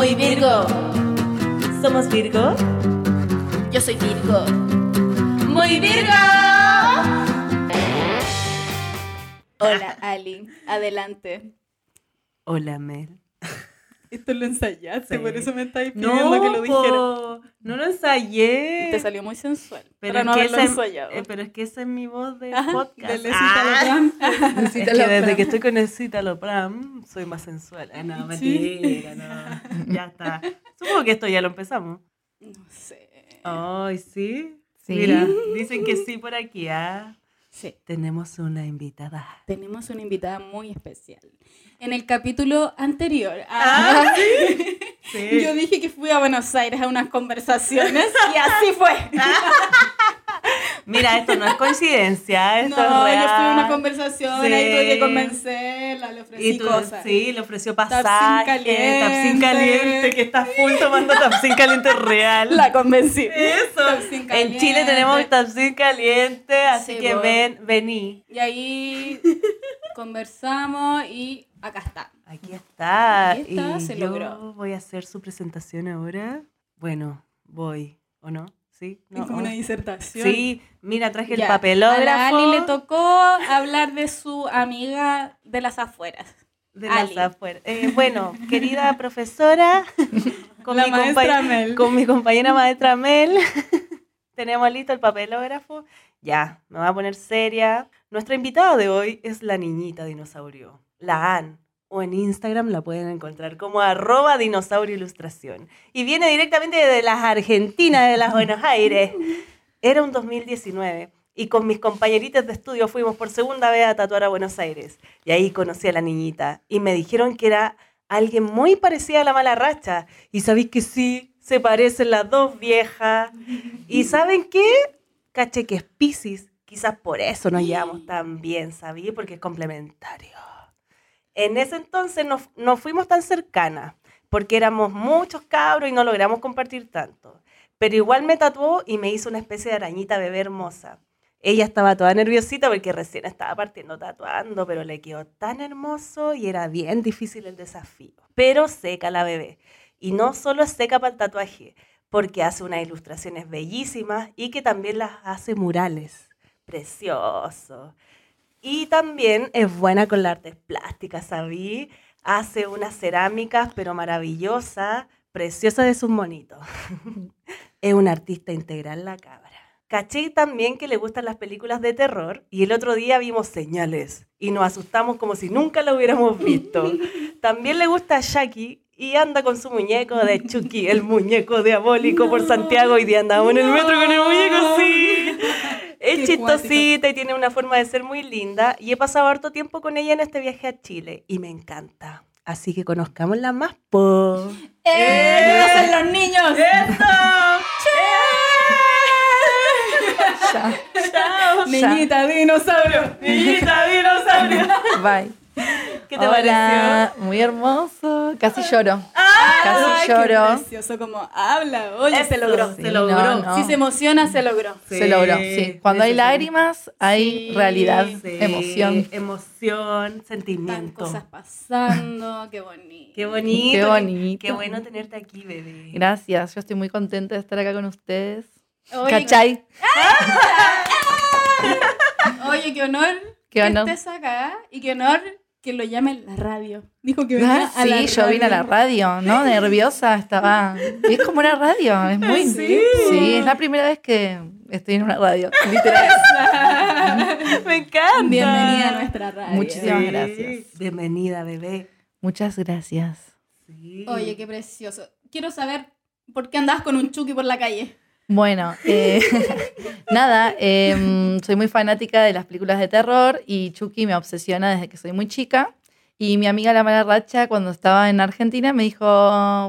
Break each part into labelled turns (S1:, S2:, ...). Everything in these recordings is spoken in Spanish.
S1: Muy Virgo.
S2: ¿Somos Virgo?
S1: Yo soy Virgo. Muy Virgo. Hola, Ali. Adelante.
S2: Hola, Mel.
S3: Esto lo ensayaste,
S2: Sí.
S3: por eso me estáis pidiendo que lo dijera.
S2: no lo ensayé.
S3: Te salió muy sensual.
S2: pero,
S3: para no
S2: es que
S3: ensayado.
S2: eh, pero es que esa es mi voz de
S3: Ajá,
S2: podcast.
S3: de
S2: Ah,
S3: Talopram.
S2: es que desde que estoy con el Citalopram soy más sensual. Ah, no,
S3: Sí.
S2: mentira, no. Ya está. Supongo que esto ya lo empezamos.
S3: No sé.
S2: Ay, ¿sí?
S4: Sí.
S2: Mira, dicen que sí por aquí, ¿ah?
S3: Sí.
S2: Tenemos una invitada.
S3: Tenemos una invitada muy especial. En el capítulo anterior,
S2: Ah, Sí.
S3: yo dije que fui a Buenos Aires a unas conversaciones y así fue.
S2: Mira, esto no es coincidencia, esto
S3: no,
S2: es real.
S3: yo a una conversación,
S2: Sí.
S3: ahí tuve que convencerla, le ofrecí
S2: Y tú,
S3: cosas.
S2: sí, le ofreció
S3: Tapsin
S2: pasaje,
S3: caliente.
S2: Tapsin caliente, que está full tomando Tapsin caliente real.
S3: La convencí.
S2: Eso.
S3: Tapsin
S2: En. Chile tenemos Tapsin caliente, así
S3: Sí,
S2: que ven, vení.
S3: Y ahí conversamos y acá está.
S2: Aquí está.
S3: Aquí está,
S2: y
S3: se
S2: yo
S3: logró.
S2: voy a hacer su presentación ahora. Bueno, voy, ¿o no? ¿Sí?
S3: Es como una disertación.
S2: Sí, mira, traje el papelógrafo.
S3: A Ali le tocó hablar de su amiga de las afueras.
S2: de las afueras. Eh, bueno, querida profesora, con,
S3: La
S2: mi
S3: maestra Mel.
S2: con mi compañera maestra Mel, tenemos listo el papelógrafo. Ya, me voy a poner seria. Nuestra invitada de hoy es la niñita dinosaurio, la Ann. O en Instagram la pueden encontrar como arroba dinosaurio ilustración. Y viene directamente de las Argentinas, de las Buenos Aires. Era un 2019 y con mis compañeritas de estudio fuimos por segunda vez a tatuar a Buenos Aires. Y ahí conocí a la niñita y me dijeron que era alguien muy parecida a la mala racha. Y sabéis que sí, se parecen las dos viejas. ¿Y saben qué? Caché que es Pisces. Quizás por eso nos llevamos tan bien, ¿sabí? Porque es complementario. En ese entonces no, no fuimos tan cercanas, porque éramos muchos cabros y no logramos compartir tanto. Pero igual me tatuó y me hizo una especie de arañita bebé hermosa. Ella estaba toda nerviosita porque recién estaba partiendo tatuando, pero le quedó tan hermoso y era bien difícil el desafío. Pero seca la bebé. Y no solo seca para el tatuaje, porque hace unas ilustraciones bellísimas y que también las hace murales. Precioso. Y también es buena con las artes plásticas, ¿sabí? Hace unas cerámicas, pero maravillosas, preciosas de sus monitos. es una artista integral la cabra. Caché también que le gustan las películas de terror y el otro día vimos señales y nos asustamos como si nunca la hubiéramos visto. También le gusta a Jackie y anda con su muñeco de Chucky, el muñeco diabólico por Santiago y de andamos en el metro con el muñeco, sí. Es chistosita y tiene una forma de ser muy linda y he pasado harto tiempo con ella en este viaje a Chile y me encanta. Así que conozcámosla más, po.
S3: ¡Eh! ¿Qué hacen los niños?
S2: ¡Chao!
S3: Niñita dinosaurio.
S2: Niñita dinosaurio.
S4: Bye.
S2: ¿Qué te
S4: Hola, muy hermoso. Casi lloro.
S3: Ay,
S4: Casi
S3: qué
S4: lloro.
S3: precioso como habla. Oye, se logró.
S2: Se logró.
S4: no, no.
S3: Si se emociona, se logró.
S4: Se logró, sí. Cuando hay lágrimas, hay
S3: Sí,
S4: realidad,
S2: Sí,
S4: emoción.
S2: Emoción,
S3: Están
S2: sentimiento.
S3: cosas pasando. Qué bonito.
S2: Qué bonito.
S4: Qué bonito.
S2: Qué bueno tenerte aquí, bebé.
S4: Gracias, yo estoy muy contenta de estar acá con ustedes.
S3: Oye,
S4: ¿Cachai?
S3: Oye, qué honor
S4: Qué
S3: que
S4: honor.
S3: estés acá y qué honor que lo llamen la radio. Dijo que
S4: Ah,
S3: venía a la
S4: sí, yo vine a la radio, ¿no? Nerviosa estaba. Y es como una radio, es muy.
S3: ¿Sí?
S4: Sí, es la primera vez que estoy en una radio, literal.
S2: Me encanta.
S3: Bienvenida a nuestra radio.
S4: Muchísimas gracias.
S2: Bienvenida, bebé.
S4: Muchas gracias.
S2: Sí.
S3: Oye, qué precioso. Quiero saber por qué andabas con un Chucky por la calle.
S4: Bueno, eh, nada, em, soy muy fanática de las películas de terror y Chucky me obsesiona desde que soy muy chica. Y mi amiga La Mala Racha, cuando estaba en Argentina, me dijo,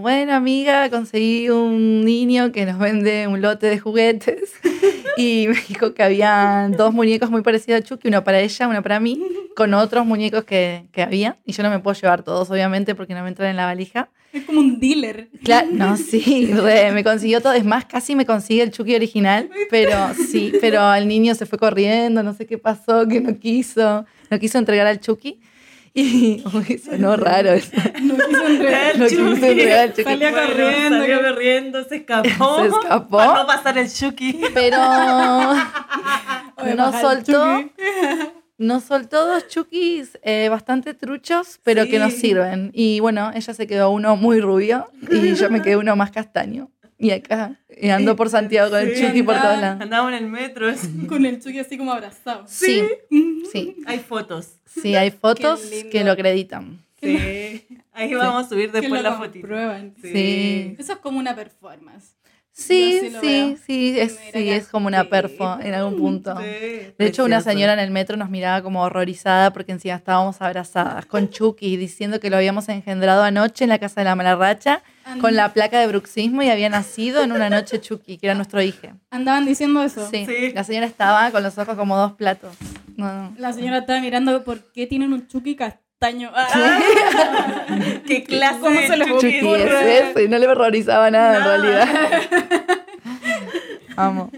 S4: bueno amiga, conseguí un niño que nos vende un lote de juguetes. Y me dijo que había dos muñecos muy parecidos a Chucky, uno para ella, uno para mí, con otros muñecos que, que había. Y yo no me puedo llevar todos, obviamente, porque no me entran en la valija.
S3: Es como un dealer.
S4: Claro, no, sí, re, me consiguió todo. Es más, casi me consigue el Chucky original, pero sí, pero el niño se fue corriendo, no sé qué pasó, que no quiso, no quiso entregar al Chucky. Y uy, sonó raro eso.
S3: No quiso enredar.
S4: No quiso enredar el.
S3: Salía
S2: Bueno,
S3: corriendo.
S2: Salió
S3: que-
S2: corriendo, se escapó.
S4: Se escapó.
S2: Para no pasar el Chucky.
S4: Pero
S3: Oye,
S4: no soltó. Nos soltó dos chukis eh, bastante truchos, pero que nos
S2: Sí.
S4: sirven. Y bueno, ella se quedó uno muy rubio y yo me quedé uno más castaño. Y acá eh, ando por Santiago con el
S2: Sí,
S4: por todos lados.
S2: Andábamos en el metro.
S3: Con el Chucky así como abrazado.
S4: Sí, sí,
S2: Hay fotos.
S4: sí, hay fotos que lo acreditan.
S2: Sí. Ahí vamos a subir después la fotito.
S4: Sí.
S3: Eso es como una performance.
S4: Sí,
S3: sí
S4: sí, es, sí, es como una perfo en algún punto.
S2: Sí,
S4: De hecho, una señora en el metro nos miraba como horrorizada porque encima estábamos abrazadas con Chucky diciendo que lo habíamos engendrado anoche en la casa de la malarracha con la placa de bruxismo y había nacido en una noche Chucky, que era nuestro hijo.
S3: Andaban diciendo eso.
S4: Sí.
S2: Sí.
S4: La señora estaba con los ojos como dos platos. No, no.
S3: La señora estaba mirando por qué tienen un Chucky castaño. Ah.
S2: ¿Qué clase
S3: ¿Cómo se
S2: Chucky
S4: es ese, no le horrorizaba nada en realidad. Amo.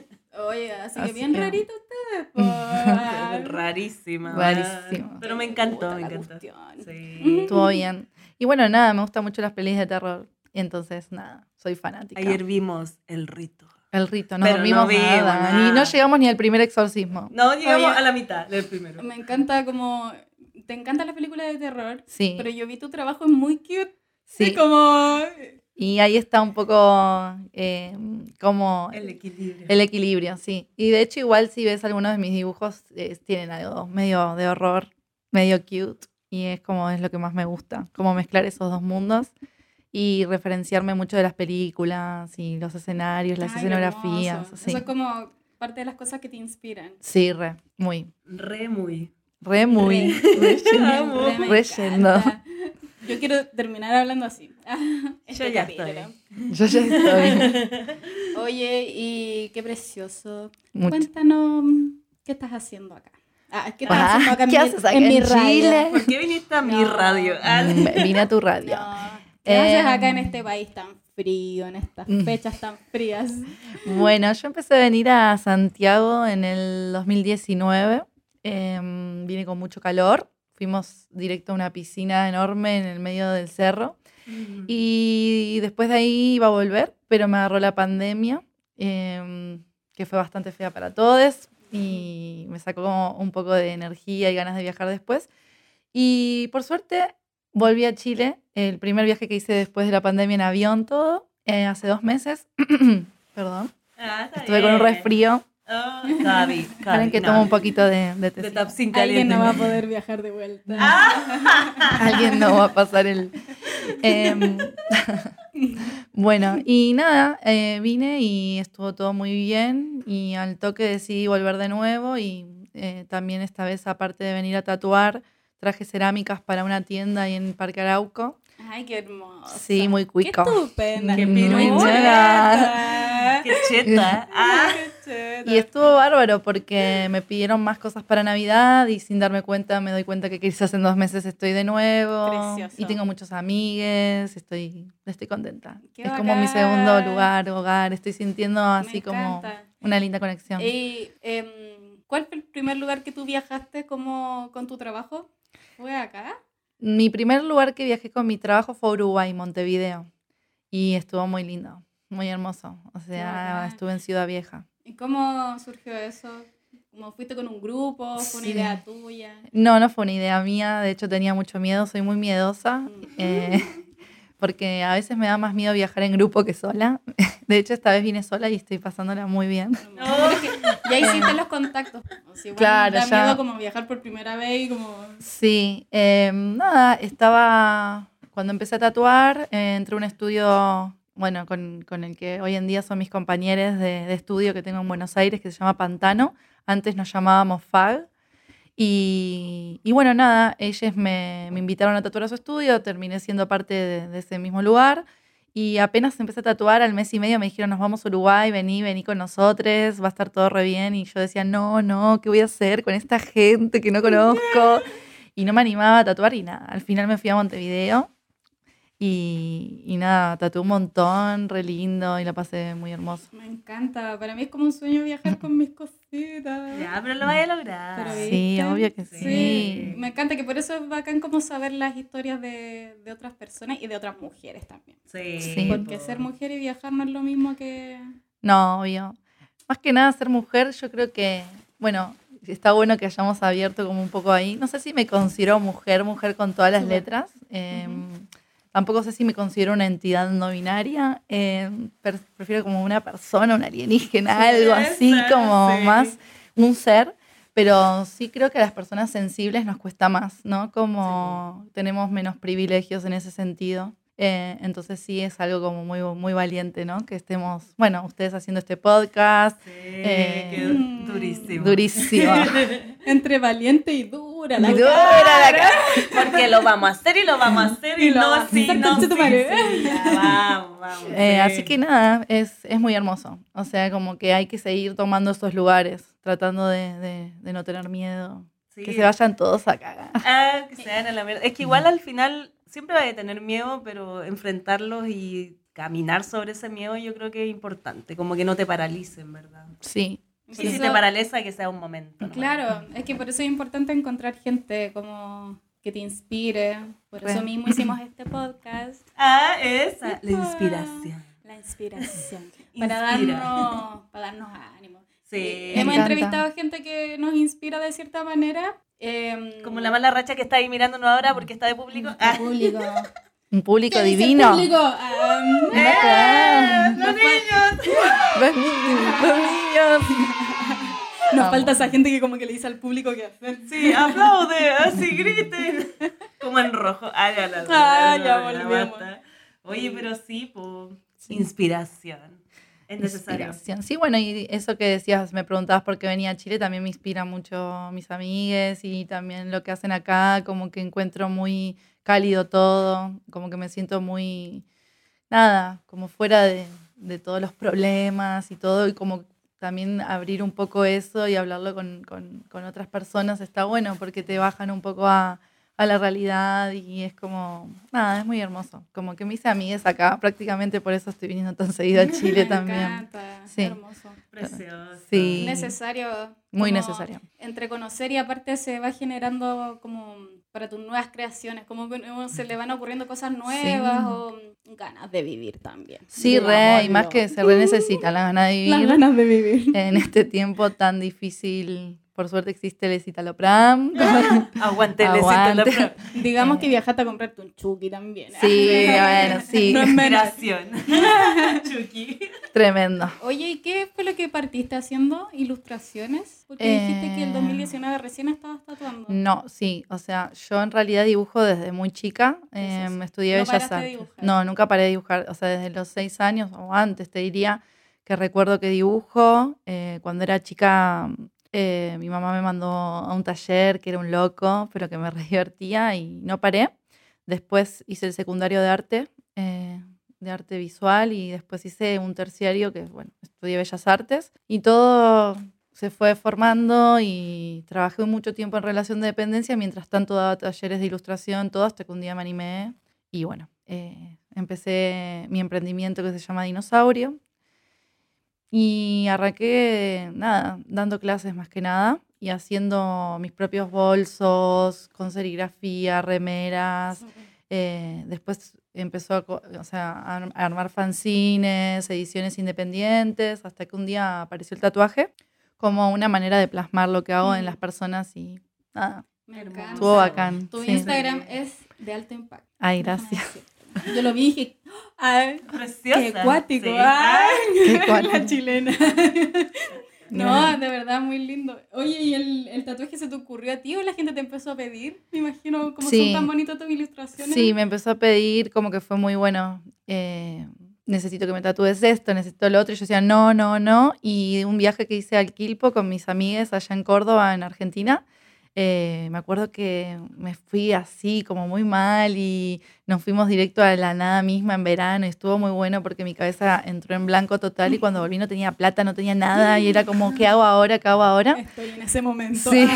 S3: Oye, así,
S4: Así
S3: que bien
S4: que-
S3: rarito ustedes. po. Ah,
S2: Rarísima.
S4: Rarísima.
S2: Pero me encantó,
S3: Puta
S2: me encantó.
S3: cuestión.
S2: Sí.
S4: Estuvo bien. Y bueno, nada, me gustan mucho las pelis de terror. Y entonces, nada, soy fanática.
S2: Ayer vimos El Rito.
S4: El rito, no
S2: Pero no
S4: dormimos
S2: vimos
S4: nada.
S2: nada.
S4: Ni, no llegamos ni al primer exorcismo.
S2: No, llegamos
S3: Oye.
S2: a la mitad del primero.
S3: Me encanta como... Te encantan las películas de terror,
S4: Sí,
S3: pero yo vi tu trabajo es muy cute.
S4: sí.
S3: Sí. Como...
S4: Y ahí está un poco eh, como
S2: El equilibrio.
S4: el equilibrio, sí. Y de hecho, igual si ves algunos de mis dibujos, eh, tienen algo medio de horror, medio cute. Y es como es lo que más me gusta, como mezclar esos dos mundos y referenciarme mucho de las películas y los escenarios, las
S3: Ay,
S4: escenografías. Sí.
S3: Eso es como parte de las cosas que te inspiran.
S4: sí, re, muy.
S2: Re muy.
S4: Re, muy. Re.
S3: Yo quiero terminar hablando así. Este
S2: Yo ya
S3: capítulo.
S2: estoy.
S4: Yo ya estoy.
S3: Oye, y qué precioso.
S4: Mucho.
S3: Cuéntanos, ¿qué estás haciendo acá? Ah, ¿Qué estás
S4: Ah,
S3: haciendo acá en
S4: ¿qué
S3: mi-
S4: haces acá
S3: en
S4: en
S3: mi radio?
S4: Chile?
S2: ¿Por qué viniste a mi radio? Ah,
S4: Mm, Vine a tu radio.
S3: No. ¿Qué haces
S4: Em,
S3: acá en este país tan frío, en estas
S4: Mm.
S3: fechas tan frías?
S4: Bueno, yo empecé a venir a Santiago en el 2019. Em, vine con mucho calor. Fuimos directo a una piscina enorme en el medio del cerro. Y después de ahí iba a volver, pero me agarró la pandemia, em, que fue bastante fea para todos. Y me sacó como un poco de energía y ganas de viajar después. Y por suerte volví a Chile. El primer viaje que hice después de la pandemia en avión, todo, eh, hace dos meses. Perdón.
S2: Ah,
S4: Estuve con un resfrío.
S2: Ah,
S4: que
S2: no.
S4: tomo un poquito de, de
S2: De tapsin
S3: Alguien
S2: caliente.
S3: no va a poder viajar de vuelta.
S4: Alguien no va a pasar el... Em, bueno, y nada, eh, vine y estuvo todo muy bien y al toque decidí volver de nuevo y eh, también esta vez, aparte de venir a tatuar, traje cerámicas para una tienda ahí en Parque Arauco.
S3: Ay, qué hermoso.
S4: Sí, muy
S3: Qué
S4: cuico.
S3: estupenda.
S2: Qué
S3: Muy
S2: pirueta. Qué cheta. Ah,
S3: Qué cheta.
S4: Y estuvo bárbaro porque me pidieron más cosas para Navidad y sin darme cuenta me doy cuenta que quizás en dos meses estoy de nuevo.
S3: Precioso.
S4: Y tengo muchos amigues, estoy, estoy contenta.
S3: Qué
S4: es como mi segundo lugar, hogar, estoy sintiendo así como una linda conexión.
S3: Y, em, ¿Cuál fue el primer lugar que tú viajaste como con tu trabajo? ¿Fue acá?
S4: Mi primer lugar que viajé con mi trabajo fue Uruguay, Montevideo. Y estuvo muy lindo, muy hermoso. O sea, estuve en Ciudad Vieja.
S3: ¿Y cómo surgió eso? ¿Cómo fuiste con un grupo? ¿Fue una
S4: Sí.
S3: idea tuya?
S4: No, no fue una idea mía, de hecho tenía mucho miedo, soy muy miedosa,
S3: Mm.
S4: eh, porque a veces me da más miedo viajar en grupo que sola. De hecho, esta vez vine sola y estoy pasándola muy bien.
S3: Que ya hiciste los contactos. O sea, igual
S4: Claro,
S3: da
S4: ya.
S3: miedo como viajar por primera vez y como...
S4: Sí, eh, nada, estaba, cuando empecé a tatuar, eh, entré a un estudio, bueno, con, con el que hoy en día son mis compañeros de, de estudio que tengo en Buenos Aires, que se llama Pantano. Antes nos llamábamos FAG. Y, y bueno, nada, ellos me, me invitaron a tatuar a su estudio, terminé siendo parte de, de ese mismo lugar. Y apenas empecé a tatuar, al mes y medio me dijeron, nos vamos a Uruguay, vení, vení con nosotros, va a estar todo re bien. Y yo decía, no, no, ¿qué voy a hacer con esta gente que no conozco? Y no me animaba a tatuar y nada. Al final me fui a Montevideo Y, y nada, tatué un montón, re lindo y la pasé muy hermoso.
S3: Me encanta. Para mí es como un sueño viajar con mis cositas.
S2: Ya, pero lo vaya a lograr.
S3: Pero
S4: Sí, obvio que
S3: Sí,
S4: sí.
S3: me encanta que por eso es bacán como saber las historias de, de otras personas y de otras mujeres también.
S2: Sí.
S4: Sí.
S3: Porque
S2: po.
S3: ser mujer y viajar no es lo mismo que...
S4: No, obvio. Más que nada ser mujer, yo creo que, bueno, está bueno que hayamos abierto como un poco ahí. No sé si me considero mujer, mujer con todas las letras. Eh, Tampoco sé si me considero una entidad no binaria. eh, prefiero como una persona, un alienígena,
S2: Sí,
S4: algo así, como
S2: sí.
S4: más un ser. Pero sí creo que a las personas sensibles nos cuesta más, ¿no? Como tenemos menos privilegios en ese sentido. Eh, entonces sí es algo como muy, muy valiente, ¿no? Que estemos, bueno, ustedes haciendo este podcast,
S2: Sí,
S4: Eh,
S2: qué durísimo.
S4: durísimo.
S3: Entre valiente y dura. La
S4: dura
S3: cara.
S4: la cara.
S2: Porque lo vamos a hacer y lo vamos a hacer y,
S3: Y lo
S2: no,
S3: vamos a
S2: sí,
S3: hacer,
S2: no, sí,
S3: tu madre.
S2: sí, ya, vamos, vamos.
S4: Eh,
S2: sí.
S4: Así que nada, es, es muy hermoso. O sea, como que hay que seguir tomando esos lugares, tratando de, de- de no tener miedo.
S2: Sí.
S4: Que se vayan todos a cagar.
S2: Ah, que se vayan a la mierda. Es que igual al final siempre vaya a tener miedo, pero enfrentarlos y caminar sobre ese miedo yo creo que es importante. Como que no te paralicen, ¿verdad?
S4: Sí,
S2: Y si
S3: eso-
S2: te paraliza, que sea un momento.
S3: Claro, es que por eso es importante encontrar gente como que te inspire. Por
S4: Re.
S3: eso mismo hicimos este podcast.
S2: Ah, esa. La inspiración.
S3: La inspiración. Para darnos, para darnos ánimo.
S2: Sí.
S3: Eh, Hemos entrevistado gente que nos inspira de cierta manera. eh,
S2: Como la mala racha que está ahí mirándonos ahora porque está de público.
S3: nuestro
S2: Ah.
S4: un público
S3: ¿Qué dice el
S4: divino.
S3: público? Ah,
S2: ¡Eh!
S3: nos,
S2: ¡Los niños!
S4: Los niños, los niños.
S3: nos falta esa gente que como que le dice al público qué hacer.
S2: Sí, aplaude, así griten. Como en rojo. Ah, ya la
S3: Ah,
S2: la-
S3: ya volvemos.
S2: Oye, pero sí, pues, inspiración. Es necesario.
S4: Inspiración. Sí, bueno, y eso que decías, me preguntabas por qué venía a Chile, también me inspira mucho mis amigues y también lo que hacen acá, como que encuentro muy cálido todo, como que me siento muy, nada, como fuera de, de todos los problemas y todo, y como también abrir un poco eso y hablarlo con, con- con otras personas está bueno porque te bajan un poco a, a la realidad y es como, nada, es muy hermoso. Como que me hice amigues acá, prácticamente por eso estoy viniendo tan seguido a Chile
S3: Me
S4: también.
S3: encanta,
S4: Sí.
S3: hermoso.
S2: Precioso.
S4: Sí.
S3: Necesario.
S4: Muy necesario.
S3: Entre conocer y aparte se va generando como para tus nuevas creaciones, como que uno se le van ocurriendo cosas nuevas o ganas de vivir también.
S4: Sí, re, y más que se re necesita la gana de
S3: Las
S4: vivir
S3: ganas de vivir.
S4: en este tiempo tan difícil. Por suerte existe el citalopram.
S2: Aguante,
S4: Aguante.
S2: necesito la
S3: Digamos que viajaste a comprarte un chuki también.
S4: Sí, bueno, sí,
S3: No es.
S2: Chucky.
S4: tremendo.
S3: Oye, ¿y qué fue lo que partiste haciendo? ¿Ilustraciones? Porque dijiste que el
S4: Eh,
S3: 2019 recién estabas tatuando.
S4: No, sí, o sea, yo en realidad dibujo desde muy chica.
S3: es
S4: em,
S3: eso?
S4: estudié
S3: ¿No
S4: Bellas Artes.
S3: dibujar?
S4: No, nunca paré de dibujar. O sea, desde los seis años o antes te diría que recuerdo que dibujo. Eh, cuando era chica, eh, mi mamá me mandó a un taller que era un loco, pero que me re divertía y no paré. Después hice el secundario de arte, eh, de arte visual, y después hice un terciario que, bueno, estudié Bellas Artes. Y todo se fue formando y trabajé mucho tiempo en relación de dependencia, mientras tanto daba talleres de ilustración, todo, hasta que un día me animé. Y bueno, eh, empecé mi emprendimiento que se llama Dinosaurio. Y arranqué, nada, dando clases más que nada y haciendo mis propios bolsos con serigrafía, remeras. Eh, después empezó a, co- o sea, a arm- a armar fanzines, ediciones independientes, hasta que un día apareció el tatuaje como una manera de plasmar lo que hago en las personas y nada, estuvo bacán.
S3: Tu
S4: sí.
S3: Instagram es de alto impacto.
S4: Ay, gracias.
S3: Yo lo vi y dije, ¡ay!
S2: Preciosa.
S3: ¡Qué cuático!
S2: Sí.
S3: ¡Ay!
S4: Qué
S3: La chilena. No,
S4: Bueno.
S3: de verdad, muy lindo. Oye, ¿y el, el tatuaje se te ocurrió a ti o la gente te empezó a pedir? Me imagino cómo
S4: Sí.
S3: son tan bonitas tus ilustraciones.
S4: Sí, me empezó a pedir como que fue muy bueno. eh, necesito que me tatúes esto, necesito lo otro. Y yo decía, no, no, no. Y un viaje que hice al Quilpo con mis amigas allá en Córdoba, en Argentina, eh, me acuerdo que me fui así, como muy mal, y nos fuimos directo a la nada misma en verano, y estuvo muy bueno porque mi cabeza entró en blanco total, y cuando volví no tenía plata, no tenía nada, y era como, ¿qué hago ahora? ¿Qué hago ahora?
S3: Estoy en ese momento.
S4: Sí.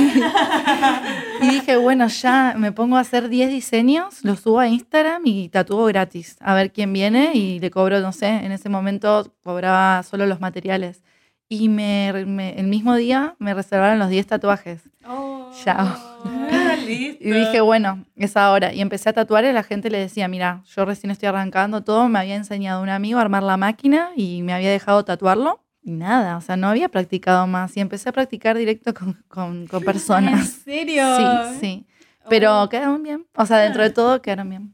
S4: y dije, bueno, ya me pongo a hacer 10 diseños, los subo a Instagram y tatúo gratis. A ver quién viene y le cobro, no sé, en ese momento cobraba solo los materiales. Y me, me- el mismo día me reservaron los 10 tatuajes.
S3: Oh.
S4: Chao.
S2: Ah, listo.
S4: Y dije, bueno, es ahora. Y empecé a tatuar y la gente le decía, mira, yo recién estoy arrancando todo, me había enseñado un amigo a armar la máquina y me había dejado tatuarlo. Y nada, o sea, no había practicado más. Y empecé a practicar directo con, con, con
S3: ¿En
S4: personas.
S3: serio?
S4: Sí, sí. Pero
S3: Oh.
S4: quedaron bien. O sea, dentro de todo quedaron bien.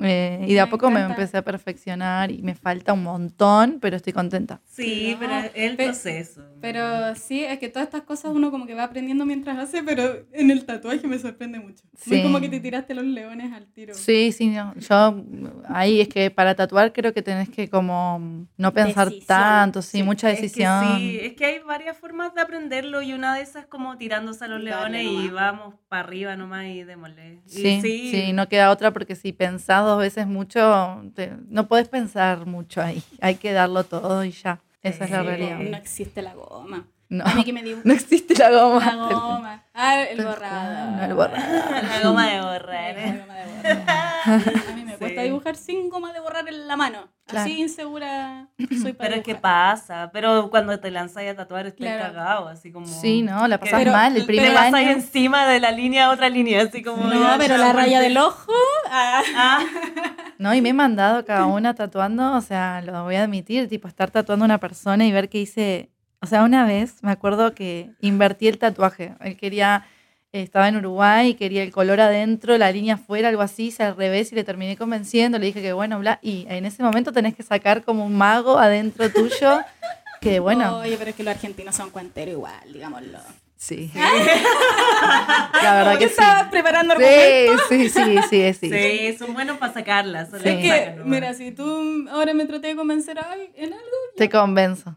S4: Eh, y de a
S3: Me
S4: poco me
S3: encanta.
S4: empecé a perfeccionar y me falta un montón, pero estoy contenta.
S2: Sí,
S3: No,
S2: pero es el
S3: pe-
S2: proceso.
S3: Pero sí, es que todas estas cosas uno como que va aprendiendo mientras hace, pero en el tatuaje me sorprende mucho. Muy
S4: Sí.
S3: como que te tiraste los leones al tiro.
S4: Sí, sí, no. Yo ahí es que para tatuar creo que tenés que como no pensar
S1: Decisión.
S4: tanto, sí,
S3: Sí,
S4: mucha
S2: Es que
S4: decisión.
S2: sí, es que hay varias formas de aprenderlo y una de esas es como tirándose a los
S3: Dale
S2: leones y
S3: nomás.
S2: vamos para arriba nomás y démosle. Y
S4: Sí, sí, no queda otra porque si pensás dos veces mucho, te- no podés pensar mucho ahí. Hay que darlo todo y ya. Esa es la realidad.
S3: No existe la goma.
S4: No,
S3: A mí que me dibuja
S4: no existe la goma.
S3: la goma. Ah, el borrado.
S4: No, el borrado.
S2: La goma de borrar.
S3: La goma de borrar. A mí me
S2: Sí.
S3: cuesta dibujar sin goma de borrar en la mano.
S4: Claro.
S3: Así insegura soy para
S2: Pero es que pasa, pero cuando te lanzas a tatuar estás
S3: Claro.
S2: cagado, así como...
S4: Sí, no, la
S3: Pero-
S4: mal. El
S3: pero
S4: primer
S2: te pasas
S4: año.
S2: encima de la línea a otra línea, así como...
S3: No, pero la raya del ojo. ah.
S2: Ah,
S4: No, y me he mandado cada una tatuando, o sea, lo voy a admitir, tipo estar tatuando a una persona y ver que hice, o sea, una vez me acuerdo que invertí el tatuaje. Él quería, eh, estaba en Uruguay y quería el color adentro, la línea afuera, algo así, hice al revés y le terminé convenciendo, le dije que bueno, bla, y en ese momento tenés que sacar como un mago adentro tuyo, que bueno,
S3: Oye, pero es que los argentinos son cuenteros igual, digámoslo.
S4: sí. La verdad
S3: Yo
S4: que sí.
S3: estaba preparando argumentos.
S4: Sí, sí, sí, sí, sí.
S2: sí, son buenos para sacarlas.
S4: Sí.
S3: Es que, mira, si tú ahora me traté de convencer a alguien en algo,
S4: Te convenzo.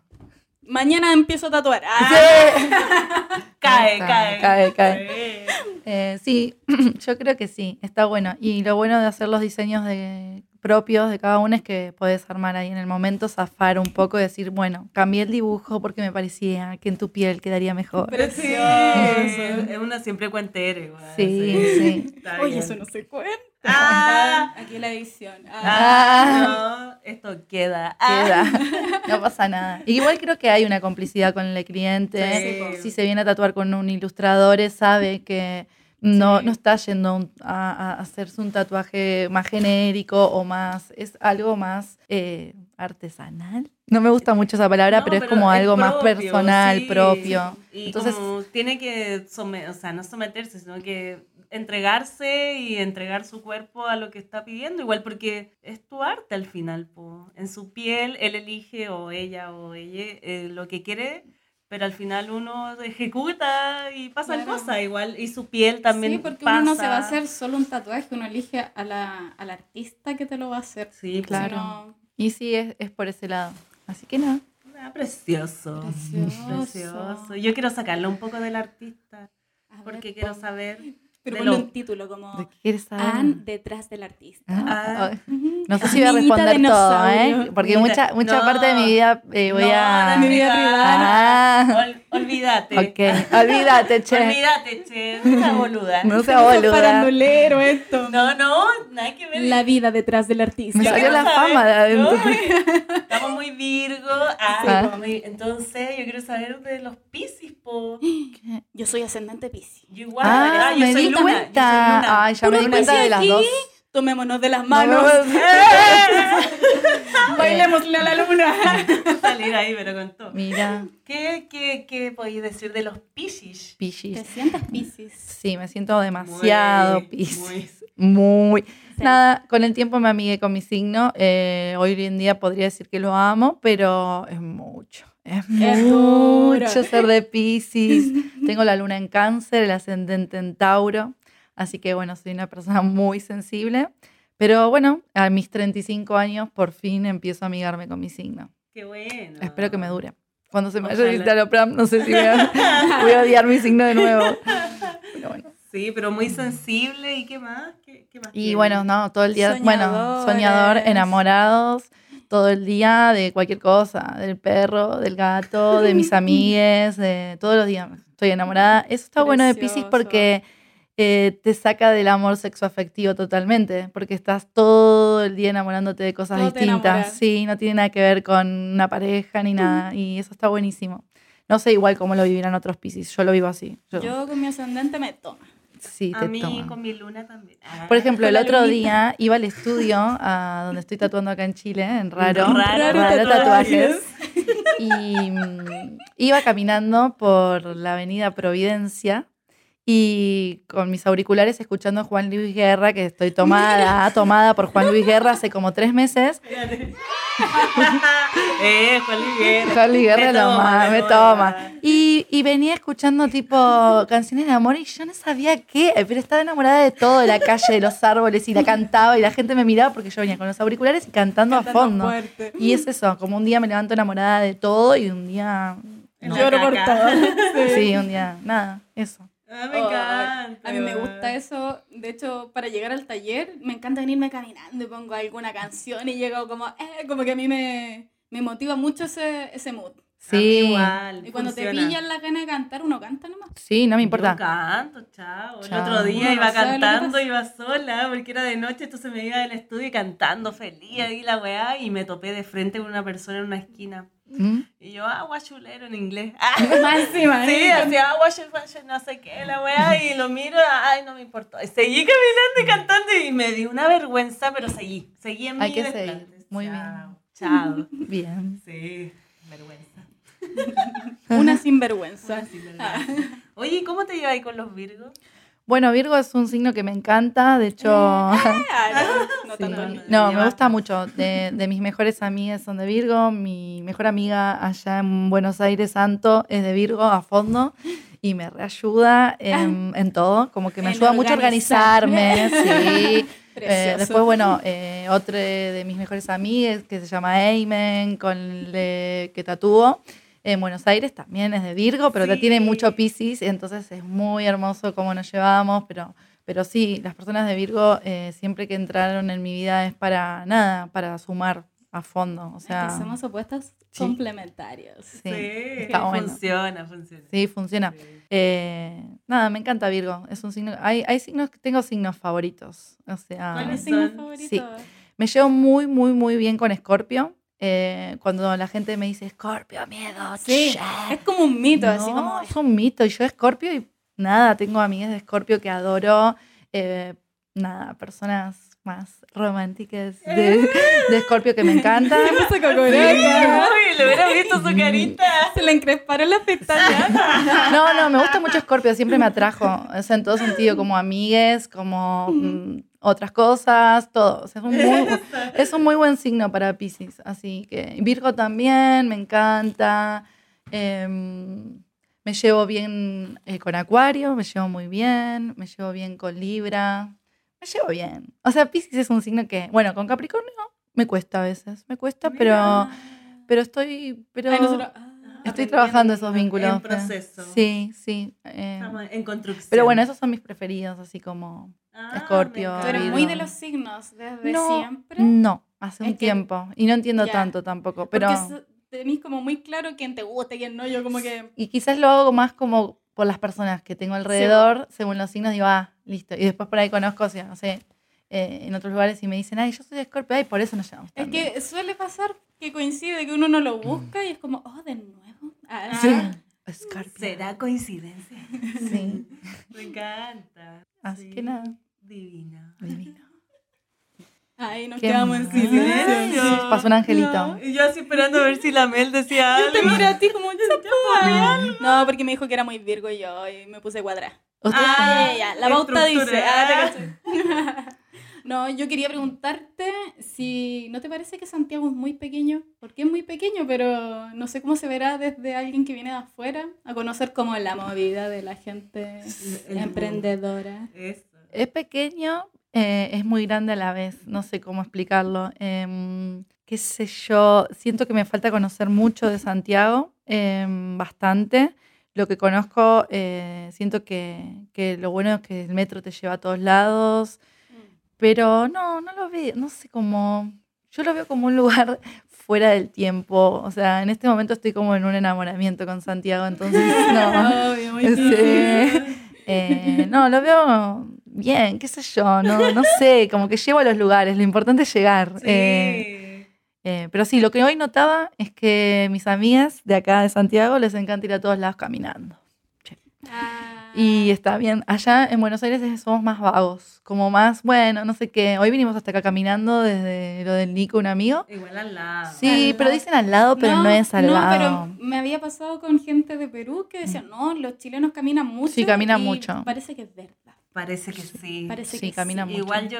S3: Mañana empiezo a tatuar. Ah,
S2: Cae,
S4: Cae,
S2: cae.
S4: cae, cae.
S2: Sí.
S4: Eh, sí, yo creo que sí, está bueno. Y lo bueno de hacer los diseños de, propios de cada uno es que podés armar ahí en el momento, zafar un poco y decir, bueno, cambié el dibujo porque me parecía que en tu piel quedaría mejor.
S2: Sí,
S3: Precioso.
S2: es una siempre cuentera igual.
S4: Sí, sí.
S2: Está
S3: Oye, eso no se cuenta.
S2: Ah,
S3: Aquí la edición. Ah.
S2: ah, no, esto queda. Ah.
S4: Queda. No pasa nada. Igual creo que hay una complicidad con el cliente.
S2: Sí.
S4: Si se viene a tatuar con un ilustrador, sabe que no,
S3: Sí.
S4: no está yendo a a, hacerse un tatuaje más genérico o más. Es algo más eh, artesanal. No me gusta mucho esa palabra,
S2: No,
S4: pero es como algo más personal,
S2: sí.
S4: propio.
S2: Y
S4: Entonces,
S2: como tiene que, some- o sea, no someterse, sino que entregarse y entregar su cuerpo a lo que está pidiendo, igual porque es tu arte al final, po. en su piel él elige o ella o ella eh, lo que quiere, pero al final uno ejecuta y pasan
S3: Claro.
S2: cosas igual, y su piel también
S3: sí, porque
S2: pasa.
S3: uno no se va a hacer solo un tatuaje, uno elige a la, al artista que te lo va a hacer.
S2: Sí,
S4: Claro.
S3: no-
S4: y sí, es, es por ese lado. Así que nada.
S2: ah, precioso.
S3: Precioso.
S2: Precioso. Yo quiero sacarlo un poco del artista,
S3: A ver,
S2: porque quiero saber
S3: Pero
S2: de
S3: un título como
S4: ¿De qué quieres saber?
S3: Anne detrás del artista.
S4: Ah,
S2: Ah.
S4: No sé si voy a responder todo, ¿eh? Porque mucha, mucha
S2: no.
S4: parte de mi vida eh, voy
S2: No,
S4: a...
S2: de mi vida
S4: Ah,
S2: Ol- olvídate.
S4: ok. Olvídate, che.
S2: Olvídate, che. Esa boluda.
S4: No sea
S3: Eso es
S4: boluda.
S3: farandulero esto.
S2: No, no, nada que ver.
S3: La vida detrás del artista.
S4: Me salió la
S2: saber,
S4: fama de adentro.
S2: ¿no? Estamos muy Virgo. Ah, muy- entonces yo quiero saber de los Piscis, po.
S3: Yo soy ascendente Piscis.
S2: Yo igual.
S4: Ah,
S2: yo
S4: me
S2: soy luna.
S4: Ay, ya me di cuenta de las dos.
S3: Tomémonos de las manos. Bailémosle a la luna.
S2: Salir ahí, pero con todo.
S4: Mira,
S2: ¿Qué, qué, qué podéis decir de los Piscis?
S3: ¿Te
S4: Piscis.
S3: sientas Piscis?
S4: Sí, me siento demasiado Piscis.
S2: muy.
S4: Muy.
S3: Sí.
S4: Nada, con el tiempo me amigué con mi signo. eh, hoy en día podría decir que lo amo, pero es mucho. Es,
S3: Es duro.
S4: mucho ser de Pisces. Tengo la luna en cáncer, el ascendente en Tauro. Así que bueno, soy una persona muy sensible. Pero bueno, a mis 35 años por fin empiezo a amigarme con mi signo.
S2: Qué bueno.
S4: Espero que me dure. Cuando se me vaya citalopram, no sé si voy a, voy a odiar mi signo de nuevo. Pero bueno.
S2: Sí, pero muy sensible. ¿Y qué más? ¿Qué, qué más
S4: Y
S2: tiene?
S4: bueno, no, todo el día, bueno,
S3: Soñadores.
S4: soñador, enamorados, todo el día de cualquier cosa, del perro, del gato, de mis amigues, de todos los días estoy enamorada. Eso está bueno de Pisces porque eh, te saca del amor sexoafectivo totalmente, porque estás todo el día enamorándote de cosas
S3: Todo
S4: distintas. Sí, no tiene nada que ver con una pareja ni nada, y eso está buenísimo. No sé igual cómo lo vivirán otros Pisces, yo lo vivo así. Yo,
S3: Yo con mi ascendente me toma.
S4: Sí,
S2: A
S4: te
S2: mí
S4: toma.
S2: con mi luna también. Ah.
S4: Por ejemplo, el otro
S3: lunita.
S4: día iba al estudio, a donde estoy tatuando acá en Chile, en Raro,
S2: Raro
S4: Raro
S3: tatuajes.
S4: tatuajes, y mm, iba caminando por la avenida Providencia y con mis auriculares escuchando a Juan Luis Guerra, que estoy tomada, tomada por Juan Luis Guerra hace como tres meses.
S2: eh, Juan Luis Guerra.
S4: Juan Luis Guerra
S2: Me
S4: lo
S2: toma,
S4: más,
S2: me toma.
S4: Y, y venía escuchando tipo canciones de amor y yo no sabía qué, pero estaba enamorada de todo, de la calle, de los árboles y la cantaba y la gente me miraba porque yo venía con los auriculares y cantando, a fondo.
S3: fuerte.
S4: Y es eso, como un día me levanto enamorada de todo y un día... no.
S3: Lloro por todo.
S4: Sí, un día, nada, eso.
S2: Ah, me
S3: Oh,
S2: encanta.
S3: A mí me gusta eso. De hecho, para llegar al taller, me encanta venirme caminando y pongo alguna canción y llego como, eh, como que a mí me, me motiva mucho ese, ese mood.
S2: A mí
S4: Sí,
S2: igual,
S3: Y cuando te pillan las ganas de cantar, uno canta nomás.
S4: sí, no me
S2: Yo
S4: importa.
S2: canto, chao. El otro día
S3: Uno
S2: iba
S3: no
S2: cantando, iba sola, porque era de noche, entonces me iba del estudio y cantando feliz ahí la weá, y me topé de frente con una persona en una esquina.
S4: ¿Mm?
S2: Y yo, ah, guachulero en inglés.
S3: Más
S2: sí, hacía ah, guachu, guachu, no sé qué, la weá, y lo miro, ay, no me importó. Y seguí caminando y cantando, y me dio una vergüenza, pero seguí, seguí en
S4: Hay
S2: mi
S4: que
S2: desplante.
S4: seguir, muy bien.
S2: Chao, Chao.
S4: Bien.
S2: Sí, vergüenza.
S3: Una sinvergüenza.
S2: Así, vergüenza. Oye, ¿y ¿cómo te llevas ahí con los Virgos?
S4: Bueno, Virgo es un signo que me encanta, de hecho...
S3: Ah, no, no
S4: Sí.
S3: tanto a mí.
S4: No, me gusta mucho. De, de mis mejores amigas son de Virgo. Mi mejor amiga allá en Buenos Aires, Santo, es de Virgo a fondo y me reayuda en, en todo. Como que me
S3: En
S4: ayuda mucho a
S3: organizar.
S4: organizarme. Sí. Eh,
S3: Precioso.
S4: después, bueno, eh, otra de mis mejores amigas que se llama Aymen, con el de- que tatúo. En Buenos Aires también es de Virgo, pero
S2: Sí.
S4: tiene mucho Pisces, entonces es muy hermoso cómo nos llevamos, pero pero sí, las personas de Virgo eh, siempre que entraron en mi vida es para nada, para sumar a fondo. O sea,
S3: Es que somos opuestos
S4: Sí.
S3: complementarios.
S4: sí, está
S2: sí,
S4: bueno.
S2: funciona, funciona.
S4: Sí, funciona.
S2: Sí.
S4: Eh, nada, me encanta Virgo. Es un signo. Hay, hay signos, tengo signos favoritos. O sea,
S3: ¿Cuál es signo
S4: Sí.
S3: favorito?
S4: me llevo muy, muy, muy bien con Escorpio. Eh, cuando la gente me dice Escorpio, miedo,
S3: Sí,
S4: che".
S3: es como un mito, así
S4: No,
S3: como...
S4: es un mito. Y yo Escorpio y nada, tengo amigas de Escorpio que adoro. eh, nada, personas más románticas de, de Escorpio que me encantan.
S3: Se cocoroca.
S2: Uy, le hubiera visto su carita.
S3: Se le encresparon las pestañas.
S4: No, no, me gusta mucho Escorpio, siempre me atrajo. O sea, en todo sentido, como amigues, como mm, otras cosas, todo. O sea, es, un muy, es un muy buen signo para Pisces. Así que Virgo también, me encanta. Em, me llevo bien eh, con Acuario, me llevo muy bien. Me llevo bien con Libra. Me llevo bien. O sea, Pisces es un signo que, bueno, con Capricornio me cuesta a veces. Me cuesta, pero, pero estoy. Pero,
S3: Ay, nosotros- ah,
S4: Estoy trabajando esos vínculos.
S2: En
S4: pero-
S2: proceso.
S4: Sí, sí. eh,
S2: Estamos en construcción.
S4: pero bueno, esos son mis preferidos, así como...
S2: Ah,
S4: Escorpio,
S3: eres
S2: encanta.
S3: muy de los signos desde
S4: no,
S3: siempre.
S4: No, hace
S3: Es
S4: un
S3: que-
S4: tiempo. Y no entiendo tanto tampoco. Pero,
S3: Porque tenés como muy claro quién te gusta y quién no. Yo como que...
S4: y quizás lo hago más como por las personas que tengo alrededor, según los signos, digo, ah, listo. Y después por ahí conozco, o sea, no sé, eh, en otros lugares y me dicen, ay, yo soy de Scorpio, ay, por eso nos llevamos
S3: Es
S4: tan bien".
S3: que suele pasar que coincide que uno no lo busca y es como, oh, de nuevo. Ah,
S4: Sí,
S3: ah.
S4: Scorpio.
S2: ¿Será coincidencia?
S4: Sí.
S2: Me encanta.
S4: Así
S2: Sí.
S4: que nada,
S2: Divina.
S4: divino.
S3: Ahí nos
S4: Qué
S3: quedamos en silencio.
S4: Pasó un angelito.
S2: No, y yo así esperando a ver si la Mel decía
S3: Yo te miro a ti como chapo. No, porque me dijo que era muy virgo y yo y me puse cuadra.
S4: Ustedes
S2: Ah,
S3: Ah, ya, la pauta dice. ah. No, yo quería preguntarte si no te parece que Santiago es muy pequeño, porque es muy pequeño, pero no sé cómo se verá desde alguien que viene de afuera a conocer como la movida de la gente
S2: El-
S3: emprendedora.
S2: Eso.
S4: Es pequeño, eh, es muy grande a la vez, no sé cómo explicarlo. Em, qué sé yo, siento que me falta conocer mucho de Santiago, em, bastante. lo que conozco, eh, siento que, que lo bueno es que el metro te lleva a todos lados, pero no, no lo veo, no sé cómo, yo lo veo como un lugar fuera del tiempo, o sea, en este momento estoy como en un enamoramiento con Santiago, entonces no.
S3: Obvio, muy
S4: Sí.
S3: difícil.
S4: Eh, no, lo veo bien, qué sé yo, no, no sé, como que llego a los lugares, lo importante es llegar.
S2: Sí.
S4: Eh, eh, pero sí, lo que hoy notaba es que mis amigas de acá de Santiago les encanta ir a todos lados caminando.
S3: Ah.
S4: Y está bien, allá en Buenos Aires es- somos más vagos, como más, bueno, no sé qué. Hoy vinimos hasta acá caminando desde lo del Nico, un amigo.
S2: Igual al lado.
S4: Sí,
S3: Al
S4: pero
S3: lado.
S4: dicen al lado, pero no, es al
S3: no,
S4: lado.
S3: pero me había pasado con gente de Perú que decían, no, los chilenos caminan mucho.
S4: Sí, caminan
S3: y
S4: mucho.
S3: Parece que es verdad.
S2: Parece que sí.
S3: Parece
S4: Sí,
S3: que
S4: caminan
S3: sí.
S4: mucho.
S2: Igual yo,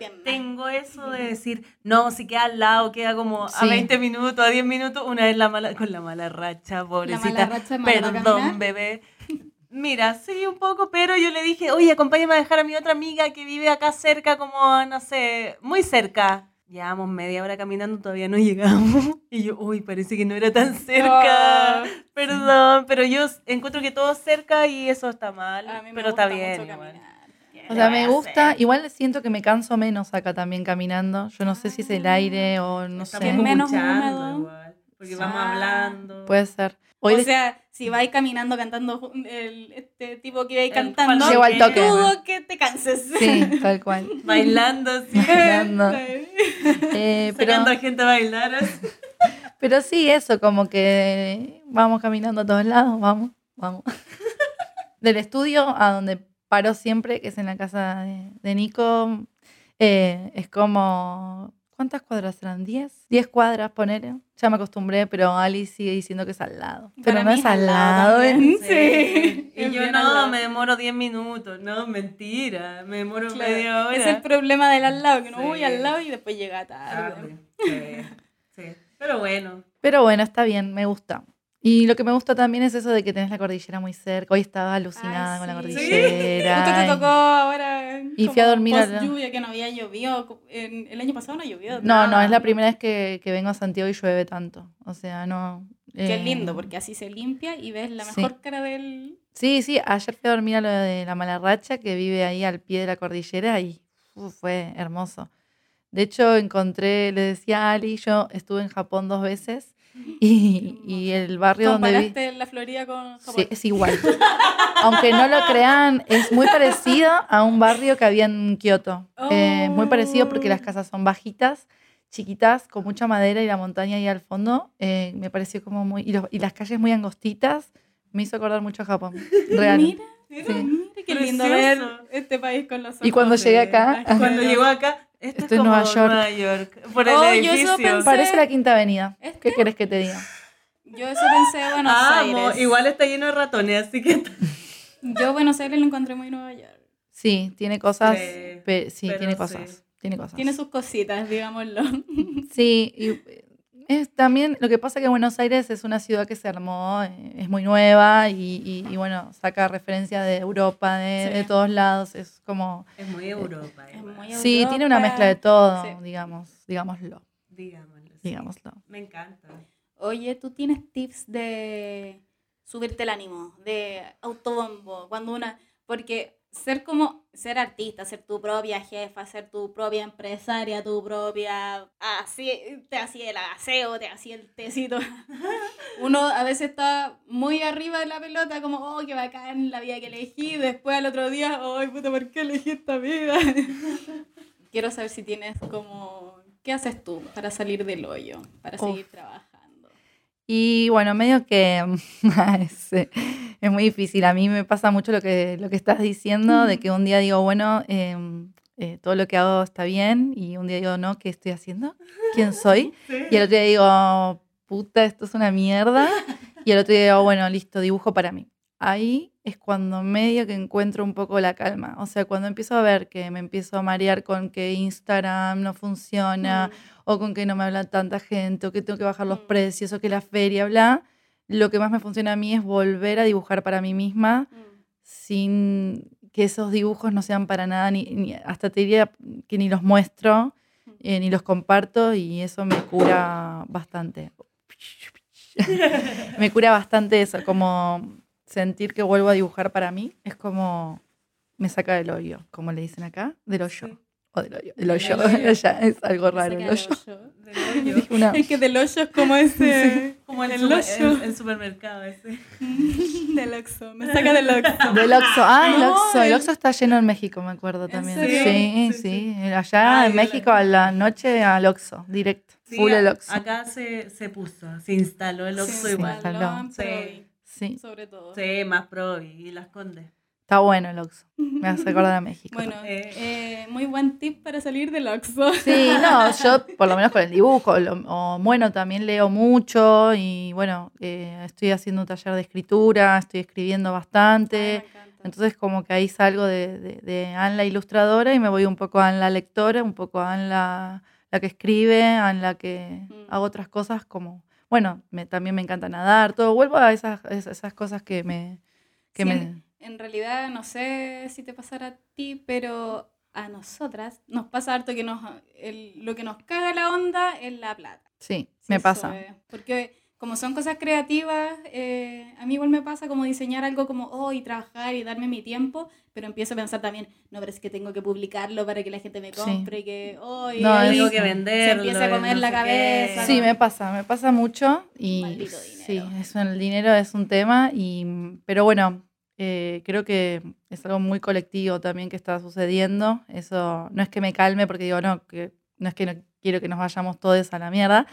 S2: yo tengo eso de decir, no, si queda al lado, queda como
S4: Sí.
S2: a 20 minutos, a 10 minutos, una vez la mala, con la mala racha, pobrecita.
S3: mala racha es mala para
S2: Perdón,
S3: caminar.
S2: bebé. Mira, sí, un poco, pero yo le dije, oye, acompáñame a dejar a mi otra amiga que vive acá cerca, como, a, no sé, muy cerca. Llevamos media hora caminando, todavía no llegamos. Y yo, uy, parece que no era tan cerca.
S3: Ah,
S2: Perdón, pero yo encuentro que todo es cerca y eso está mal.
S3: a mí me
S2: pero está
S3: gusta
S2: bien.
S3: mucho
S2: igual.
S3: caminar.
S4: O sea, me gusta,
S2: hacer?
S4: igual siento que me canso menos acá también caminando. Yo no sé si es el aire o no
S2: Estamos
S3: Que es
S4: sé.
S3: menos húmedo.
S2: igual, porque vamos
S3: Ah.
S2: hablando.
S4: Puede ser. Hoy
S3: o sea, si vais caminando cantando el, este tipo que
S2: El
S3: cantando,
S4: al toque.
S3: dudo que te canses.
S4: Sí, tal cual.
S2: bailando así,
S4: Bailando. Eh, pero,
S2: sacando a gente a bailar. así.
S4: pero sí, eso, como que vamos caminando a todos lados, vamos, vamos. Del estudio a donde paro siempre, que es en la casa de, de Nico, eh, es como... ¿Cuántas cuadras serán? ¿10? 10 cuadras, ponele. Ya me acostumbré, pero Ali sigue diciendo que es al lado. Pero
S3: Para
S4: no es al lado.
S3: también. Sí,
S2: Y
S3: es
S2: yo no,
S3: lado.
S2: me demoro 10 minutos. No, mentira. Me demoro
S3: Claro,
S2: media hora.
S3: Es el problema del al lado, que no
S2: Sí.
S3: voy al lado y después llega tarde.
S2: Tarde. Sí, sí. Pero bueno.
S4: Pero bueno, está bien, me gusta. Y lo que me gusta también es eso de que tenés la cordillera muy cerca. Hoy estaba alucinada
S3: Ay,
S4: con la
S3: sí.
S4: cordillera.
S3: Justo te tocó ahora.
S4: Y fui a dormir
S3: Post lluvia que no había llovido. El año pasado no llovió.
S4: No, no, es la primera vez que, que vengo a Santiago y llueve tanto. O sea, no.
S3: Qué
S4: eh,
S3: lindo, porque así se limpia y ves la
S4: sí.
S3: mejor cara del.
S4: Sí, sí, ayer fui a dormir a lo de la Malarracha, que vive ahí al pie de la cordillera, y uf, fue hermoso. De hecho, encontré, le decía a Ali, yo estuve en Japón dos veces, y, y el barrio donde vi.
S3: La Florida con Japón.
S4: Sí, es igual. Aunque no lo crean, es muy parecido a un barrio que había en Kioto. Eh, muy parecido porque las casas son bajitas, chiquitas, con mucha madera y la montaña ahí al fondo. Eh, me pareció como muy... Y, los- y las calles muy angostitas. Me hizo acordar mucho a Japón. Real.
S3: Mira,
S2: Mira,
S4: Sí.
S3: mira qué lindo
S2: Precioso.
S3: ver este país con los ojos.
S4: Y cuando llegué acá,
S2: Cuando llegó acá, esto
S4: Estoy
S2: es como
S4: Nueva York.
S2: Nueva York. Por el
S3: Oh, yo eso
S2: edificio.
S3: pensé.
S4: Parece la Quinta Avenida.
S3: ¿Este?
S4: ¿Qué quieres que te diga?
S3: Yo eso pensé de Buenos Aires.
S2: igual está lleno de ratones, así que
S3: Yo Buenos Aires lo encontré muy Nueva York.
S4: Sí, tiene cosas.
S2: Sí,
S4: pe- sí, tiene
S2: sí.
S4: cosas. Tiene cosas.
S3: Tiene sus cositas, digámoslo.
S4: Sí, y es también lo que pasa que Buenos Aires es una ciudad que se armó, eh, es muy nueva y, y- y, bueno, saca referencia de Europa, de,
S3: Sí.
S4: de todos lados, es como...
S2: es muy Europa.
S3: Es muy
S4: Sí,
S3: Europa.
S4: tiene una mezcla de todo,
S3: Sí.
S4: digamos, digámoslo,
S2: Digámoslo. sí.
S4: digámoslo.
S2: Me encanta.
S3: Oye, ¿tú tienes tips de subirte el ánimo, de autobombo, cuando una... Porque ser como, ser artista, ser tu propia jefa, ser tu propia empresaria, tu propia... Así, te hacía el aseo, te hacía el tecito. Uno a veces está muy arriba de la pelota, como, oh, qué bacán la vida que elegí. Después al otro día, ay, puta, ¿por qué elegí esta vida? Quiero saber si tienes como... ¿Qué haces tú para salir del hoyo, para
S4: Uf.
S3: seguir trabajando?
S4: Y bueno, medio que es, eh, es muy difícil. A mí me pasa mucho lo que, lo que estás diciendo, de que un día digo, bueno, em, eh, todo lo que hago está bien, y un día digo, no, ¿qué estoy haciendo? ¿Quién soy? Y el otro día digo, puta, esto es una mierda. Y el otro día digo, bueno, listo, dibujo para mí. Ahí es cuando medio que encuentro un poco la calma. O sea, cuando empiezo a ver que me empiezo a marear con que Instagram no funciona, o con que no me habla tanta gente, o que tengo que bajar los
S3: Mm.
S4: precios, o que la feria, bla. Lo que más me funciona a mí es volver a dibujar para mí misma
S3: Mm.
S4: sin que esos dibujos no sean para nada, ni, ni- hasta te diría que ni los muestro, eh, ni los comparto, y eso me cura bastante. me cura bastante eso, como sentir que vuelvo a dibujar para mí es como me saca del hoyo, como le dicen acá, del hoyo.
S2: Sí.
S4: O del hoyo. Del
S3: Del
S4: hoyo.
S3: hoyo.
S4: Ya, es algo raro. El
S3: el
S4: hoyo.
S2: Del hoyo.
S4: Una-
S3: Es que del hoyo es como ese.
S2: Como el,
S3: el
S2: super-
S3: hoyo.
S2: el- el supermercado ese.
S3: del Oxxo. Me saca del Oxxo.
S4: Del Oxxo. Ah, el
S3: No,
S4: Oxxo. El
S3: el-
S4: Oxxo está lleno en México, me acuerdo
S3: ¿En
S4: también. Sí,
S2: Sí,
S4: sí. Allá
S2: Ay,
S4: en México a la noche al Oxxo, directo.
S2: Sí,
S4: Full el Oxxo.
S2: Acá se, se puso, se instaló el Oxxo
S3: Se
S2: igual.
S4: instaló.
S3: instaló
S2: Sí.
S3: Sobre todo.
S2: Sí, más pro y las condes.
S4: está bueno el Oxxo. Me hace acordar a México.
S3: Bueno,
S2: Eh.
S3: eh, muy buen tip para salir del Oxxo.
S4: Sí, no, yo por lo menos con el dibujo, lo- o bueno, también leo mucho y bueno, eh, estoy haciendo un taller de escritura, estoy escribiendo bastante,
S3: Ay, me encanta.
S4: entonces como que ahí salgo de, de, de Anne la ilustradora y me voy un poco a Anne la lectora, un poco a Anne la, la que escribe, a Anne la que
S3: Mm.
S4: hago otras cosas como, bueno, me, también me encanta nadar, todo, vuelvo a esas, esas cosas que me... Que
S3: Sí,
S4: me
S3: en, en realidad, no sé si te pasará a ti, pero a nosotras nos pasa harto que nos, el- lo que nos caga la onda es la plata.
S4: sí,
S3: Sí,
S4: me pasa.
S3: es. Porque como son cosas creativas, eh, a mí igual me pasa como diseñar algo como, oh, y trabajar y darme mi tiempo, pero empiezo a pensar también, no, pero es que tengo que publicarlo para que la gente me
S4: Sí.
S3: compre, que, oh, y
S4: No,
S2: Tengo que
S3: se
S2: venderlo.
S3: empieza a comer
S2: no
S3: la cabeza.
S2: qué.
S4: Sí, me pasa, me pasa mucho y
S3: Maldito
S4: sí,
S3: dinero.
S4: eso el dinero es un tema y pero bueno, eh, creo que es algo muy colectivo también que está sucediendo. Eso no es que me calme porque digo no, que no es que no quiero que nos vayamos todos a la mierda,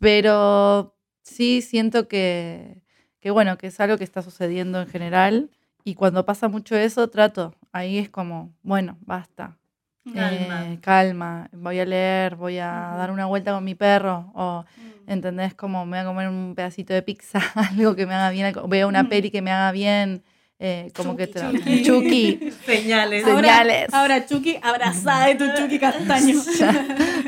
S4: pero sí siento que que bueno, que es algo que está sucediendo en general y cuando pasa mucho eso trato, ahí es como, bueno, basta,
S2: Calma.
S4: eh, calma, voy a leer, voy a dar una vuelta con mi perro, o
S3: Mm.
S4: ¿entendés? Como me voy a comer un pedacito de pizza, algo que me haga bien, veo una
S3: Ujú.
S4: peli que me haga bien, eh, como que
S3: Chucky,
S4: tra-
S3: Chucky.
S4: Chucky,
S2: Señales.
S4: Ahora- señales.
S3: Ahora Chucky abrazada de tu Chucky castaño.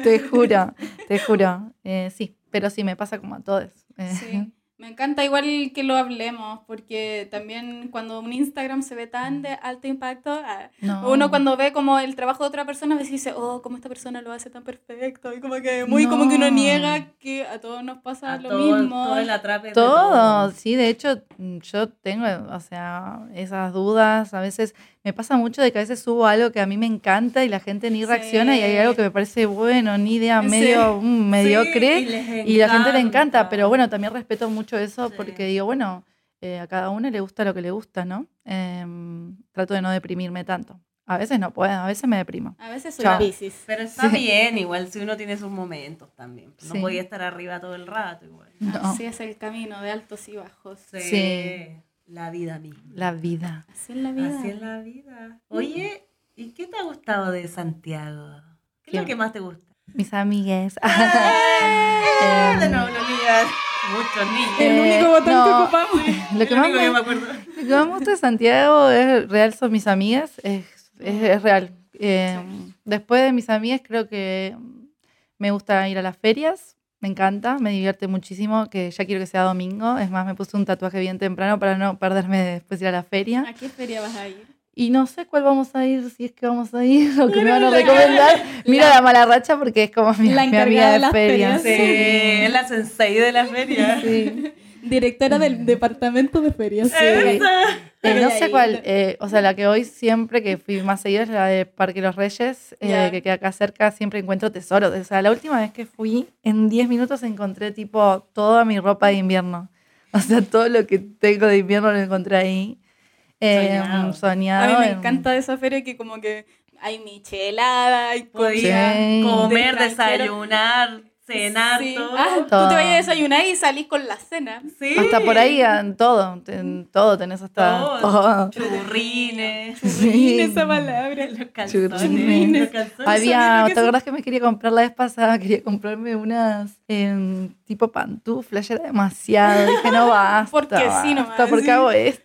S4: te juro, te juro, Eh, sí, pero sí me pasa como a todos.
S3: Sí. Me encanta igual que lo hablemos, porque también cuando un Instagram se ve tan de alto impacto, ah,
S4: no.
S3: uno cuando ve como el trabajo de otra persona, a veces dice, oh, cómo esta persona lo hace tan perfecto, y como que muy como que uno
S4: No.
S3: niega que a todos nos pasa
S2: A
S3: lo
S2: todo,
S3: mismo.
S2: todo el atrape de
S4: Todo, sí, de hecho mm, yo tengo, o sea, esas dudas, a veces me pasa mucho de que a veces subo algo que a mí me encanta y la gente ni
S3: Sí.
S4: reacciona y hay algo que me parece bueno, ni idea,
S3: Sí.
S4: medio mm, mediocre
S2: Sí,
S4: y la gente le encanta, pero bueno, también respeto mucho eso
S2: Sí.
S4: porque digo, bueno, eh, a cada uno le gusta lo que le gusta, ¿no? Em, trato de no deprimirme tanto. A veces no puedo, a veces me deprimo.
S3: A veces soy
S4: Chao.
S3: Piscis.
S2: Pero está
S4: Sí.
S2: bien, igual si uno tiene sus momentos también. No
S4: Sí.
S2: podía estar arriba todo el rato igual.
S4: No,
S3: Así es el camino de altos y bajos.
S2: Sí.
S4: Sí.
S2: La vida misma.
S4: la vida.
S3: Así es la vida.
S2: Así es la vida. Oye, ¿y qué te ha gustado de Santiago? ¿Qué es lo que más te gusta?
S4: Mis amigues. Em,
S2: de nuevo, los niños. Muchos niños.
S3: El
S4: Eh,
S3: único botón
S4: no.
S3: que ocupamos.
S4: Lo que más
S2: único
S4: me,
S2: que me acuerdo.
S4: Lo que más me gusta de Santiago es real, son mis amigas, es, es, es real. Eh, Después de mis amigas creo que me gusta ir a las ferias, me encanta, me divierte muchísimo, que ya quiero que sea domingo, es más, me puse un tatuaje bien temprano para no perderme de después ir a la feria.
S3: ¿A qué feria vas a ir?
S4: Y no sé cuál vamos a ir, si es que vamos a ir o que me
S3: Mira
S4: van a
S3: la-
S4: recomendar. Mira la, mala racha porque es como mi,
S3: La
S4: mi amiga
S3: de
S4: de
S3: las
S4: ferias.
S3: ferias.
S2: Sí, es la sensei de la feria.
S4: Sí.
S3: Directora del departamento de ferias.
S4: Eh, no sé cuál, eh, o sea, la que voy siempre, que fui más seguida, es la de Parque Los Reyes, eh, que queda acá cerca, siempre encuentro tesoros. O sea, la última vez que fui, en 10 minutos encontré tipo toda mi ropa de invierno. O sea, todo lo que tengo de invierno lo encontré ahí. Eh,
S2: Soñado.
S3: A
S4: soñado.
S3: mí me
S4: en-
S3: encanta esa feria que como que hay michelada, hay
S2: Podía
S4: Sí.
S2: comer, desayunar, cenar,
S3: Sí.
S2: todo.
S3: Ah, tú te vayas a desayunar y salís con la cena.
S2: Sí.
S4: Hasta por ahí, en todo, en todo tenés hasta
S2: Todo.
S4: todo.
S2: Churrines.
S3: Churrín, esa palabra.
S2: Los calzones.
S4: Churrines.
S2: Los calzones.
S4: Había, ¿te acordás que me quería comprar la vez pasada? Quería comprarme unas em, tipo pantuflas, ya era demasiado. Dije, no basta.
S3: Porque sí nomás,
S4: basta, ¿Por
S3: sí.
S4: qué hago esto?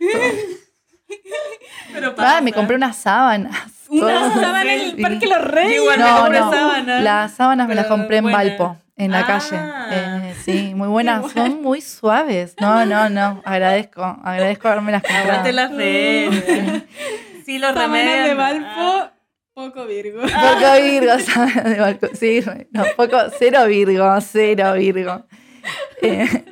S2: Pero
S4: Ah, me compré unas sábanas.
S3: Una sábana en el Parque Los Reyes.
S2: Igual me
S4: No,
S2: compré
S4: no.
S2: sábanas.
S4: Las sábanas me las compré en. Valpo, en la
S2: Ah.
S4: calle. Eh, sí, muy buenas. Son muy suaves. No, no, no. Agradezco. Agradezco haberme las comprado.
S2: Aguante la feria. Sí, los remedios.
S3: de
S2: Ah.
S3: Valpo, poco Virgo.
S4: Poco Virgo, de Valpo. Sí, no, poco, cero Virgo, cero Virgo. Eh,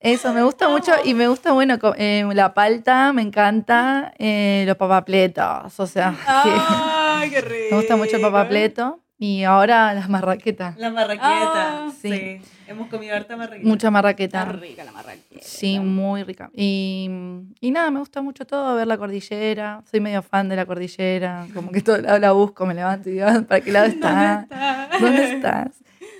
S4: Eso, me gusta mucho y me gusta, bueno, eh, la palta, me encanta, eh, los papapletos, o sea, que
S3: ¡Ay, qué rico!
S4: me gusta mucho el papapleto y ahora las marraquetas,
S2: La marraqueta.
S3: Ah,
S2: sí.
S4: sí.
S2: Hemos comido harta marraqueta.
S4: mucha
S3: Está
S4: marraqueta.
S3: rica la marraqueta.
S4: Sí, muy rica. Y, y nada, me gusta mucho todo, ver la cordillera. Soy medio fan de la cordillera. Como que todo lado la busco, me levanto y digo, "Ah, ¿para qué lado está?
S3: está?
S4: ¿Dónde estás?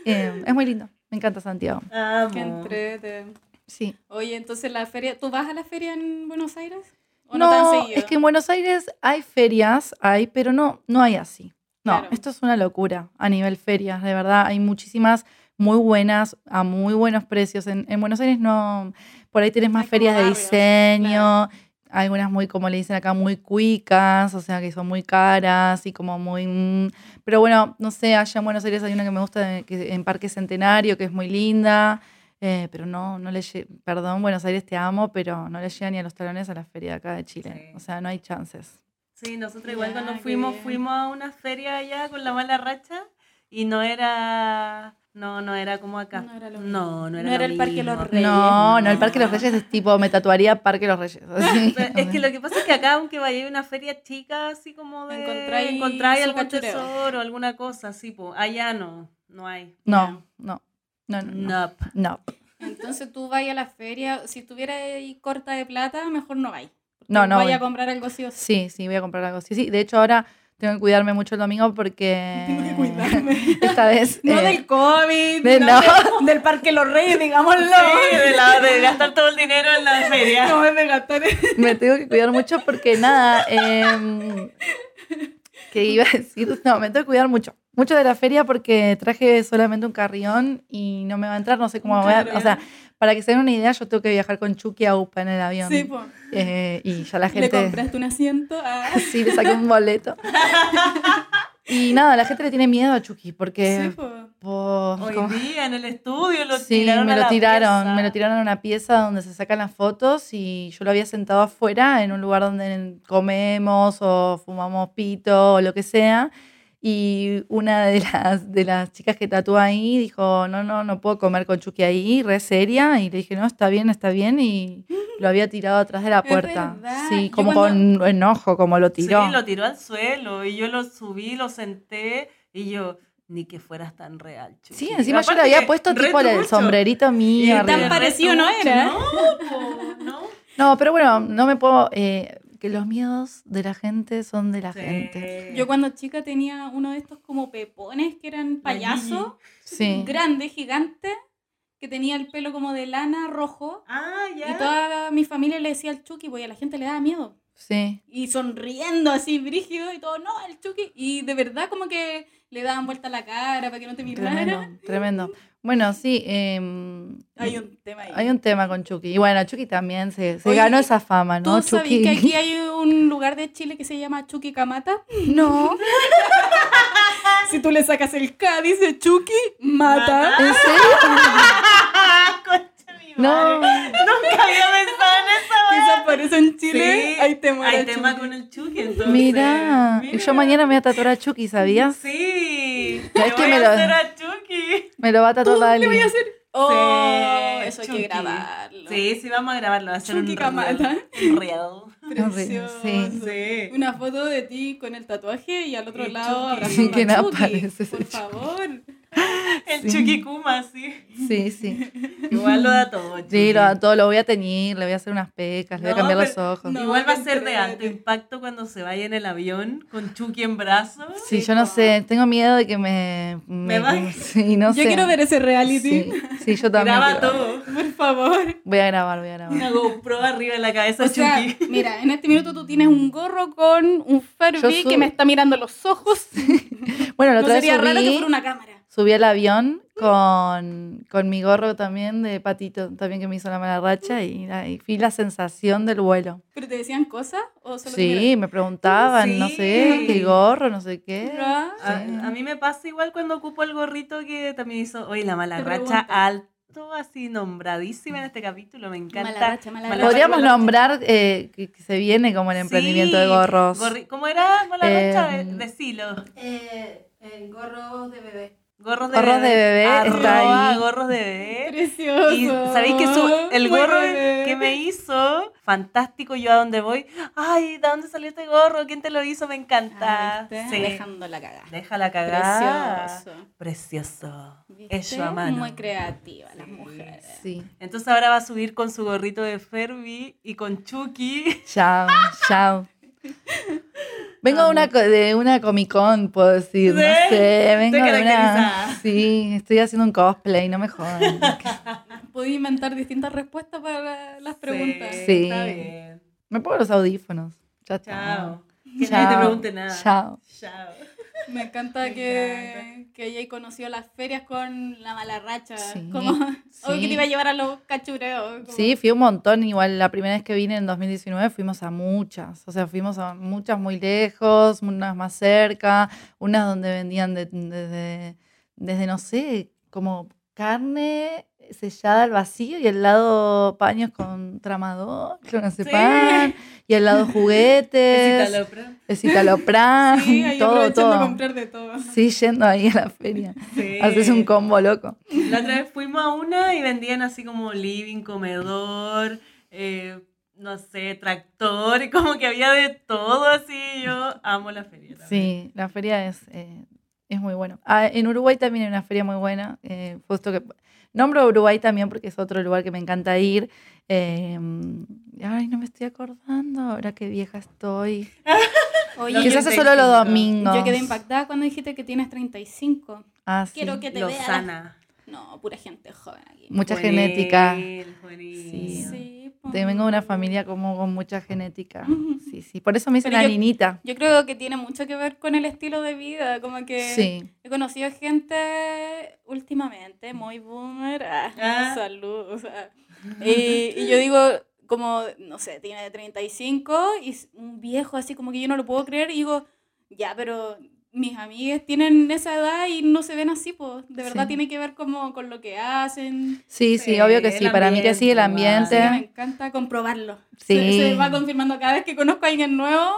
S4: Eh, es muy lindo. Me encanta Santiago.
S2: Amo.
S3: Qué entrete.
S4: Sí.
S3: Oye, entonces la feria, ¿tú vas a la feria en Buenos Aires? ¿O no,
S4: No,
S3: seguido?
S4: es que en Buenos Aires hay ferias, hay, pero no, no hay así. No,
S3: Claro.
S4: esto es una locura a nivel ferias, de verdad. Hay muchísimas muy buenas, a muy buenos precios. En, en Buenos Aires no, por ahí tienes más
S3: Hay
S4: ferias de diseño,
S3: claro.
S4: algunas muy, como le dicen acá, muy cuicas, o sea, que son muy caras y como muy... mm, Pero bueno, no sé, allá en Buenos Aires hay una que me gusta de- que, en Parque Centenario, que es muy linda. eh, pero no, no le perdón, Buenos Aires te amo, pero no le llega ni a los talones a la feria de acá de Chile.
S2: Sí.
S4: O sea, no hay chances.
S2: Sí, nosotros igual
S3: Ya,
S2: cuando fuimos,
S3: bien.
S2: fuimos a una feria allá con la mala racha y no era, no, no era como acá.
S3: No era lo
S2: no, no era,
S3: No
S2: lo
S3: era el Parque Los
S2: mismo.
S3: Reyes.
S4: No, no, el Parque de los Reyes es tipo, me tatuaría Parque de los Reyes. así.
S2: Es que lo que pasa es que acá, aunque vaya a una feria chica, así como de
S3: Encontráis
S2: encontráis algún
S3: cachureo.
S2: tesoro, alguna cosa así, pues allá no, no hay.
S4: No, no, no, no. no.
S2: Nope.
S4: No,
S3: Entonces tú vas a la feria, si estuviera ahí corta de plata, mejor no vais.
S4: No, no
S3: Vaya
S4: voy.
S3: a comprar algo sí o sí.
S4: Sí, sí, voy a comprar algo. Sí, sí. De hecho, ahora tengo que cuidarme mucho el domingo porque.
S3: Tengo que cuidarme.
S4: Esta vez.
S3: No
S4: eh,
S3: del COVID,
S4: de-
S3: no
S4: no.
S3: de- del Parque Los Reyes, digámoslo.
S2: Sí, de, la- de gastar todo el dinero en la feria.
S3: No de gastar.
S4: me tengo que cuidar mucho porque nada. em, que iba a decir. No, me tengo que cuidar mucho. Mucho de la feria porque traje solamente un carrión y no me va a entrar. No sé cómo voy a. O sea, para que se den una idea, yo tengo que viajar con Chucky a UPA en el avión.
S3: Sí, pues.
S4: Eh, y ya la
S3: Le
S4: gente.
S3: compraste un asiento a...
S4: Sí, le saqué un boleto. Y nada, la gente le tiene miedo a Chucky porque.
S3: Sí, pues.
S4: po-
S2: Hoy
S4: como-
S2: día en el estudio lo
S4: Sí,
S2: tiraron
S4: me
S2: a
S4: lo
S2: la
S4: tiraron,
S2: pieza.
S4: me lo tiraron a una pieza donde se sacan las fotos y yo lo había sentado afuera en un lugar donde comemos o fumamos pito o lo que sea. Y una de las, de las chicas que tatúa ahí dijo, no, no, no puedo comer con Chucky ahí, re seria. Y le dije, no, está bien, está bien. Y lo había tirado atrás de la puerta. Sí, como
S3: cuando-
S4: con enojo, como lo tiró.
S2: Sí, lo tiró al suelo y yo lo subí, lo senté y yo, ni que fueras tan real. Chucky.
S4: Sí, encima yo le había puesto tipo el sombrerito
S2: Y
S4: mío.
S3: tan
S4: arriba.
S3: parecido no era.
S2: No, po, no.
S4: No, pero bueno, no me puedo. eh, que los miedos de la gente son de la
S2: Sí.
S4: gente.
S3: Yo cuando chica tenía uno de estos como pepones que eran payasos,
S4: Sí.
S3: grande, gigante, que tenía el pelo como de lana rojo.
S2: Ah, ya.
S3: Y toda mi familia le decía al Chucky, porque a la gente le daba miedo.
S4: Sí.
S3: Y sonriendo así, brígido y todo, no, el Chucky. Y de verdad como que le daban vuelta la cara para que no te mirara.
S4: Tremendo, tremendo. Bueno, sí. em,
S3: Hay un tema ahí.
S4: hay un tema con Chucky. Y bueno, Chucky también se, se
S3: Oye,
S4: ganó esa fama, ¿no?
S3: ¿Tú sabes que aquí hay un lugar de Chile que se llama Chucky Camata?
S4: No,
S3: Si tú le sacas el K, dice Chucky, mata.
S4: ¿en serio?
S2: Concha mi
S4: No.
S2: Nunca había
S3: Eso en Chile
S2: Sí,
S3: hay tema.
S2: Hay tema
S3: Chucky.
S2: con el Chucky, entonces.
S4: Mira,
S2: Mira.
S4: yo mañana me voy a tatuar a Chucky, ¿sabías?
S2: Sí.
S4: Es
S2: Le
S4: que
S2: voy
S4: me
S2: a
S4: lo-
S2: hacer a Chucky.
S4: Me lo va a tatuar Dali.
S3: ¿Qué voy a hacer? Oh,
S2: Sí,
S3: eso hay
S2: Chucky.
S3: que grabarlo.
S2: Sí, sí, vamos a grabarlo. Va a ser
S3: Chucky
S2: un
S3: Camata.
S2: real. Un real.
S3: Precioso.
S4: Sí.
S2: Sí.
S3: Una foto de ti con el tatuaje y al otro
S2: Y
S3: lado
S2: Chucky.
S3: abrazando
S4: Que
S3: a
S4: no
S3: Chucky.
S4: aparece ese
S3: Por
S4: Chucky.
S2: El
S4: Sí.
S2: Chucky Kuma, sí.
S4: Sí, sí.
S2: Igual lo da todo.
S4: Sí,
S2: Chucky.
S4: lo, todo lo voy a teñir, le voy a hacer unas pecas, le voy a cambiar los ojos.
S3: no.
S2: Igual va a ser de alto impacto cuando se vaya en el avión con Chucky en brazos.
S4: Sí, yo no sé, tengo miedo de que me...
S2: Me va-
S4: Sí, no
S3: Yo
S4: sé.
S3: quiero ver ese reality.
S4: Sí, sí, yo también.
S2: Graba
S4: quiero.
S2: todo.
S3: Por favor.
S4: Voy a grabar, voy a grabar.
S2: Una GoPro arriba de la cabeza
S3: O sea,
S2: Chucky.
S3: mira, en este minuto tú tienes un gorro con un Furby que me está mirando los ojos.
S4: Bueno, la
S3: No sería raro que
S4: subí,
S3: fuera una cámara.
S4: Subí al avión con, con mi gorro también de patito, también que me hizo la mala racha y, y fui la sensación del vuelo.
S3: ¿Pero te decían cosas? ¿O solo te
S4: Sí, me preguntaban, no sé, qué gorro, no sé qué.
S2: A, a mí me pasa igual cuando ocupo el gorrito que también hizo hoy la mala
S3: Te
S2: racha alto, así nombradísima en este capítulo. Me encanta.
S3: Mala racha, mala racha.
S4: Podríamos
S2: mala racha.
S4: nombrar eh, que, que se viene como el emprendimiento de gorros.
S2: gorri- ¿Cómo era mala racha?
S4: Eh,
S2: De- Decilo.
S1: Eh, gorros de bebé.
S2: Gorros de
S4: Gorros de bebé está ahí.
S2: gorros de bebé.
S3: Precioso.
S2: Y sabéis que su- el gorro
S3: bebé.
S2: que me hizo, fantástico, yo a donde voy. Ay, ¿de dónde salió este gorro? ¿Quién te lo hizo? Me encanta.
S3: Ah.
S2: Sí.
S3: Dejando la cagada.
S2: Déjala cagar.
S3: Precioso.
S2: Precioso. Eso a mano.
S3: Muy creativa las mujeres.
S4: Sí.
S2: Entonces ahora va a subir con su gorrito de Ferbi y con Chucky.
S4: Chao, chao. Vengo de una, de una Comic Con, puedo decir, no sé, vengo de una... Sí, estoy haciendo un cosplay, no me jodan.
S3: Podía inventar distintas respuestas para las preguntas.
S4: Sí.
S2: Está bien.
S4: Me pongo los audífonos. Ya está.
S2: Chao. Que
S4: Chao.
S2: nadie te pregunte nada.
S4: Chao.
S2: Chao.
S3: Me encanta
S2: Me
S3: que, que hayáis conocido las ferias con la mala racha.
S4: Sí,
S3: Como,
S4: sí.
S3: Obvio que te iba a llevar a los cachureos. como-
S4: Sí, fui un montón. Igual la primera vez que vine en 2019 fuimos a muchas. O sea, fuimos a muchas muy lejos, unas más cerca, unas donde vendían de- desde, desde, no sé, como carne sellada al vacío y al lado paños con tramador, clonazepam, y al lado juguetes,
S2: Citalopram.
S4: el citalopram,
S3: Sí,
S4: todo, todo.
S3: comprar de todo.
S4: Sí, yendo ahí a la feria.
S2: Sí.
S4: Haces un combo loco.
S2: La otra vez fuimos a una y vendían así como living, comedor, eh, no sé, tractor, y como que había de todo así. Yo amo la feria.
S4: Sí, la feria es, eh, es muy bueno. Ah, en Uruguay también hay una feria muy buena. eh, justo que nombro Uruguay también porque es otro lugar que me encanta ir. eh, ay, no me estoy acordando ahora qué vieja estoy.
S3: Oye, yo,
S4: hace solo los
S2: 35.
S4: domingos.
S3: yo quedé impactada cuando dijiste que tienes 35.
S4: Ah, sí.
S3: Quiero que te vea. la-
S2: Lozana.
S3: No, pura gente joven aquí.
S4: Mucha
S2: Juvenil,
S4: genética.
S2: juvenil.
S4: Sí.
S3: Sí,
S4: vengo de una familia como con mucha genética. Sí, sí. Por eso me dicen la
S3: yo-
S4: niñita.
S3: Yo creo que tiene mucho que ver con el estilo de vida, como que
S4: Sí.
S3: he conocido gente últimamente muy boomer, ah,
S2: Ah.
S3: salud, o sea, y, y yo digo como, no sé, tiene 35 y es un viejo así como que yo no lo puedo creer y digo, ya, pero mis amigas tienen esa edad y no se ven así, pues, de verdad
S4: Sí.
S3: tiene que ver como con lo que hacen.
S4: Sí, sí, obvio que
S2: el
S4: sí. Para mí que sí, el
S2: ambiente,
S3: me encanta comprobarlo.
S4: Sí.
S3: Se, se va confirmando cada vez que conozco a alguien nuevo.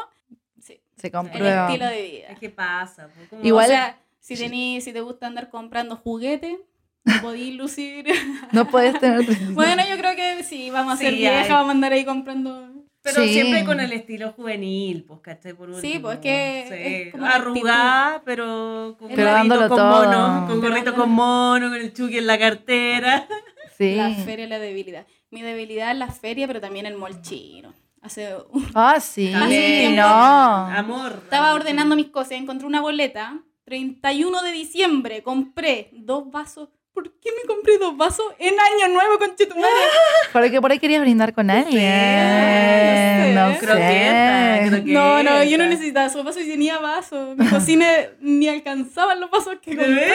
S3: Sí,
S4: se
S3: el
S4: comprueba.
S3: estilo de vida.
S2: Es que pasa. pues, como-
S4: Igual-
S3: O sea, si, tení, si te gusta andar comprando juguetes, no podís lucir.
S4: No puedes tener 35.
S3: bueno, yo creo que sí, vamos a ser
S2: Sí,
S3: vieja,
S2: hay.
S3: vamos a andar ahí comprando.
S2: Pero
S4: Sí.
S2: siempre con el estilo juvenil, pues, ¿cachai? Por
S3: Sí,
S2: último.
S3: pues, que es como la
S2: Arrugada, pero con
S3: Pero
S2: gorrito
S4: dándolo
S2: con
S4: todo.
S2: mono, con gorrito con mono, con el chuki en la cartera.
S4: Sí.
S3: La feria es la debilidad. Mi debilidad es la feria, pero también el molchino. Hace un-
S4: Ah, sí, no.
S2: Amor.
S3: Estaba ordenando mis cosas, encontré una boleta. 31 de diciembre compré dos vasos. ¿Por qué me compré dos vasos en Año Nuevo con Chetumare?
S4: Porque por ahí querías brindar con alguien. No sé.
S2: Croqueta, croqueta.
S3: No, no, yo no necesitaba esos vasos y tenía vasos. Mi cocina ni alcanzaban los vasos que
S2: ¿De
S3: compré.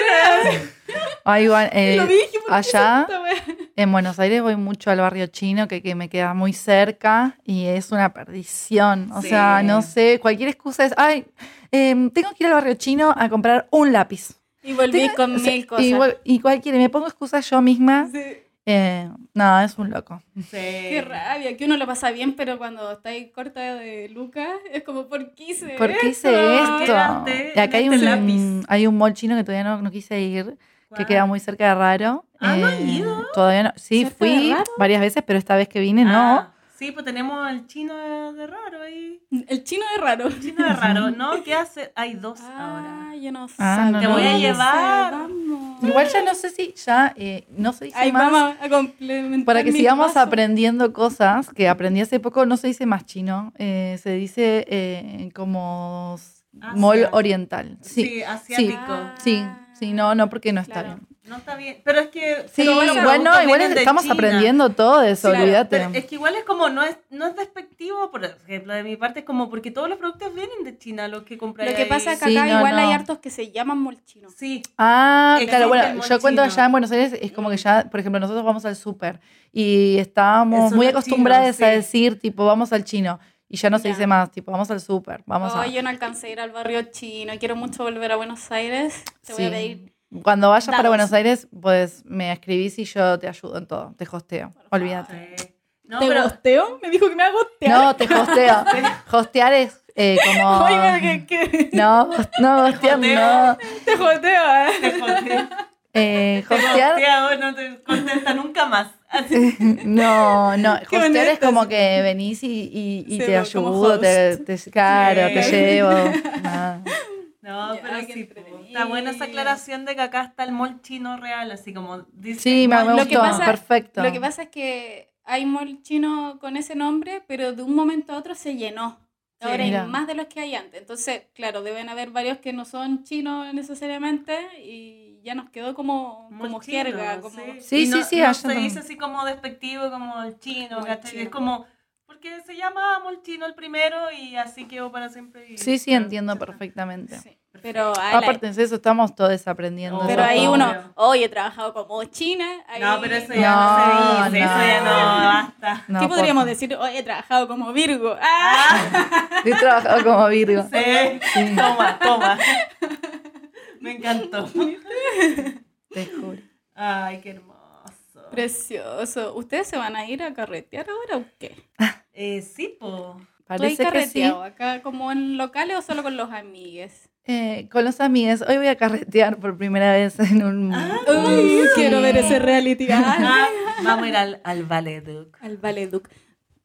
S4: Ah, igual, eh,
S3: Lo dije, ¿por qué
S4: allá en Buenos Aires voy mucho al barrio chino, que, que me queda muy cerca y es una perdición. O
S2: Sí.
S4: sea, no sé, cualquier excusa es, ay, em, tengo que ir al barrio chino a comprar un lápiz.
S3: Y volví
S4: Tengo-
S3: con
S4: o sea,
S3: mil cosas.
S4: Y, igual- y cualquiera, me pongo excusas yo misma.
S3: Sí.
S4: eh, no, es un loco.
S2: Sí.
S3: Qué rabia, que uno lo pasa bien, pero cuando está ahí corta de lucas, es como, ¿por qué hice
S4: ¿Por qué hice
S3: esto?
S4: Y acá hay un,
S2: lápiz.
S4: hay un mall chino que todavía no, no quise ir, que
S2: ¿Cuál?
S4: queda muy cerca de Raro. Eh,
S2: Ah, ¿no has ido?
S4: Todavía no. Sí,
S3: ¿Cerca de
S4: fui varias veces, pero esta vez que vine no.
S2: Sí, pues tenemos al chino de, de raro ahí.
S3: El chino es raro.
S2: El chino de raro, ¿no? ¿Qué hace? Hay dos
S3: Ah,
S2: ahora.
S3: yo no sé.
S4: Ah, no,
S2: Te voy a llevar.
S3: Vamos.
S4: Igual ya no sé si ya eh, no se dice
S3: Ahí
S4: más.
S3: vamos a complementar.
S4: Para que sigamos aprendiendo cosas que aprendí hace poco, no se dice más chino, eh, se dice eh, como
S2: Asia.
S4: mall oriental. Sí,
S2: Sí, asiático.
S4: Sí, sí, no, no, porque no está
S3: Claro.
S4: bien.
S2: No está bien. Pero es que.
S4: Sí, bueno,
S2: productos
S4: igual estamos
S2: China.
S4: aprendiendo todo de eso,
S2: Claro,
S4: olvídate.
S2: pero es que igual es como, no es, no es despectivo, por ejemplo, de mi parte, es como porque todos los productos vienen de China, los que compré
S3: Lo que pasa es que
S4: Sí,
S3: acá
S4: no,
S3: igual hay hartos que se llaman molchinos.
S2: Sí,
S4: Ah,
S2: Existe
S4: claro, bueno, yo cuento allá en Buenos Aires, es como que ya, por ejemplo, nosotros vamos al súper y estábamos muy acostumbradas
S2: chino,
S4: a
S2: sí.
S4: decir, tipo, vamos al chino. Y ya no se
S3: Ya.
S4: dice más, tipo, vamos al súper, vamos
S3: Oh,
S4: a...
S3: yo no alcancé a ir al barrio chino. Quiero mucho volver a Buenos Aires. Te voy a pedir.
S4: Cuando vayas para. Buenos Aires, pues me escribís y yo te ayudo en todo, te hosteo, olvídate.
S2: sí. No,
S3: ¿Te
S2: pero
S3: gosteo? Me dijo que me hago gostear.
S4: No, te hosteo. Hostear es eh, como...
S3: Oye, ¿qué, qué?
S4: No, no, hostear no.
S3: Te joteo, ¿eh?
S2: Te jodí.
S4: Eh,
S2: Te
S4: hostear,
S2: hostea, vos no te contesta nunca más. Así.
S4: no, no. Hostear es como que venís y, y, y te ayudo, te, te- claro, te llevo. Nada.
S2: No,
S3: Ya,
S2: pero sí, está buena esa aclaración de que acá está el mall chino real, así como dice.
S4: Sí, me, me
S2: mall
S3: Lo que
S4: gustó,
S3: pasa-
S4: perfecto.
S3: Lo que pasa es que hay mall chino con ese nombre, pero de un momento a otro se llenó.
S2: Sí,
S3: Ahora
S4: mira.
S3: hay más de los que hay antes. Entonces, claro, deben haber varios que no son chinos necesariamente y ya nos quedó como,
S2: Mall
S3: como
S2: chino,
S3: jerga. Como...
S2: sí.
S4: Sí, sí,
S2: no,
S4: sí,
S2: no se dice así como despectivo, como el chino,
S3: Como el.
S2: Es como, porque se llama mall chino el primero y así quedó para siempre. y-
S4: Sí, sí, entiendo perfectamente.
S3: Sí, Pero, ah, la-
S4: Aparte de eso, estamos todos aprendiendo.
S2: Oh,
S3: pero ahí uno, hoy he trabajado como china. ahí-
S2: No, pero eso ya no, se dice,
S4: no.
S2: eso ya no, basta.
S4: No,
S3: ¿Qué podríamos decir? Hoy he trabajado como Virgo. ¡Ah!
S4: Yo he trabajado como Virgo.
S2: Sí, toma, toma. Me encantó.
S4: Te juro.
S2: Ay, qué hermoso.
S3: Precioso. ¿Ustedes se van a ir a carretear ahora o qué?
S2: Eh, sí, po.
S3: ¿Tú has
S4: Parece que sí.
S3: carreteado acá como en locales o solo con los amigues?
S4: Eh, con los amigos, hoy voy a carretear por primera vez en un...
S3: Uy, quiero ver ese reality. Ah,
S2: Ah, vamos a ir al, al Ballet Duc.
S3: Al Valeduc.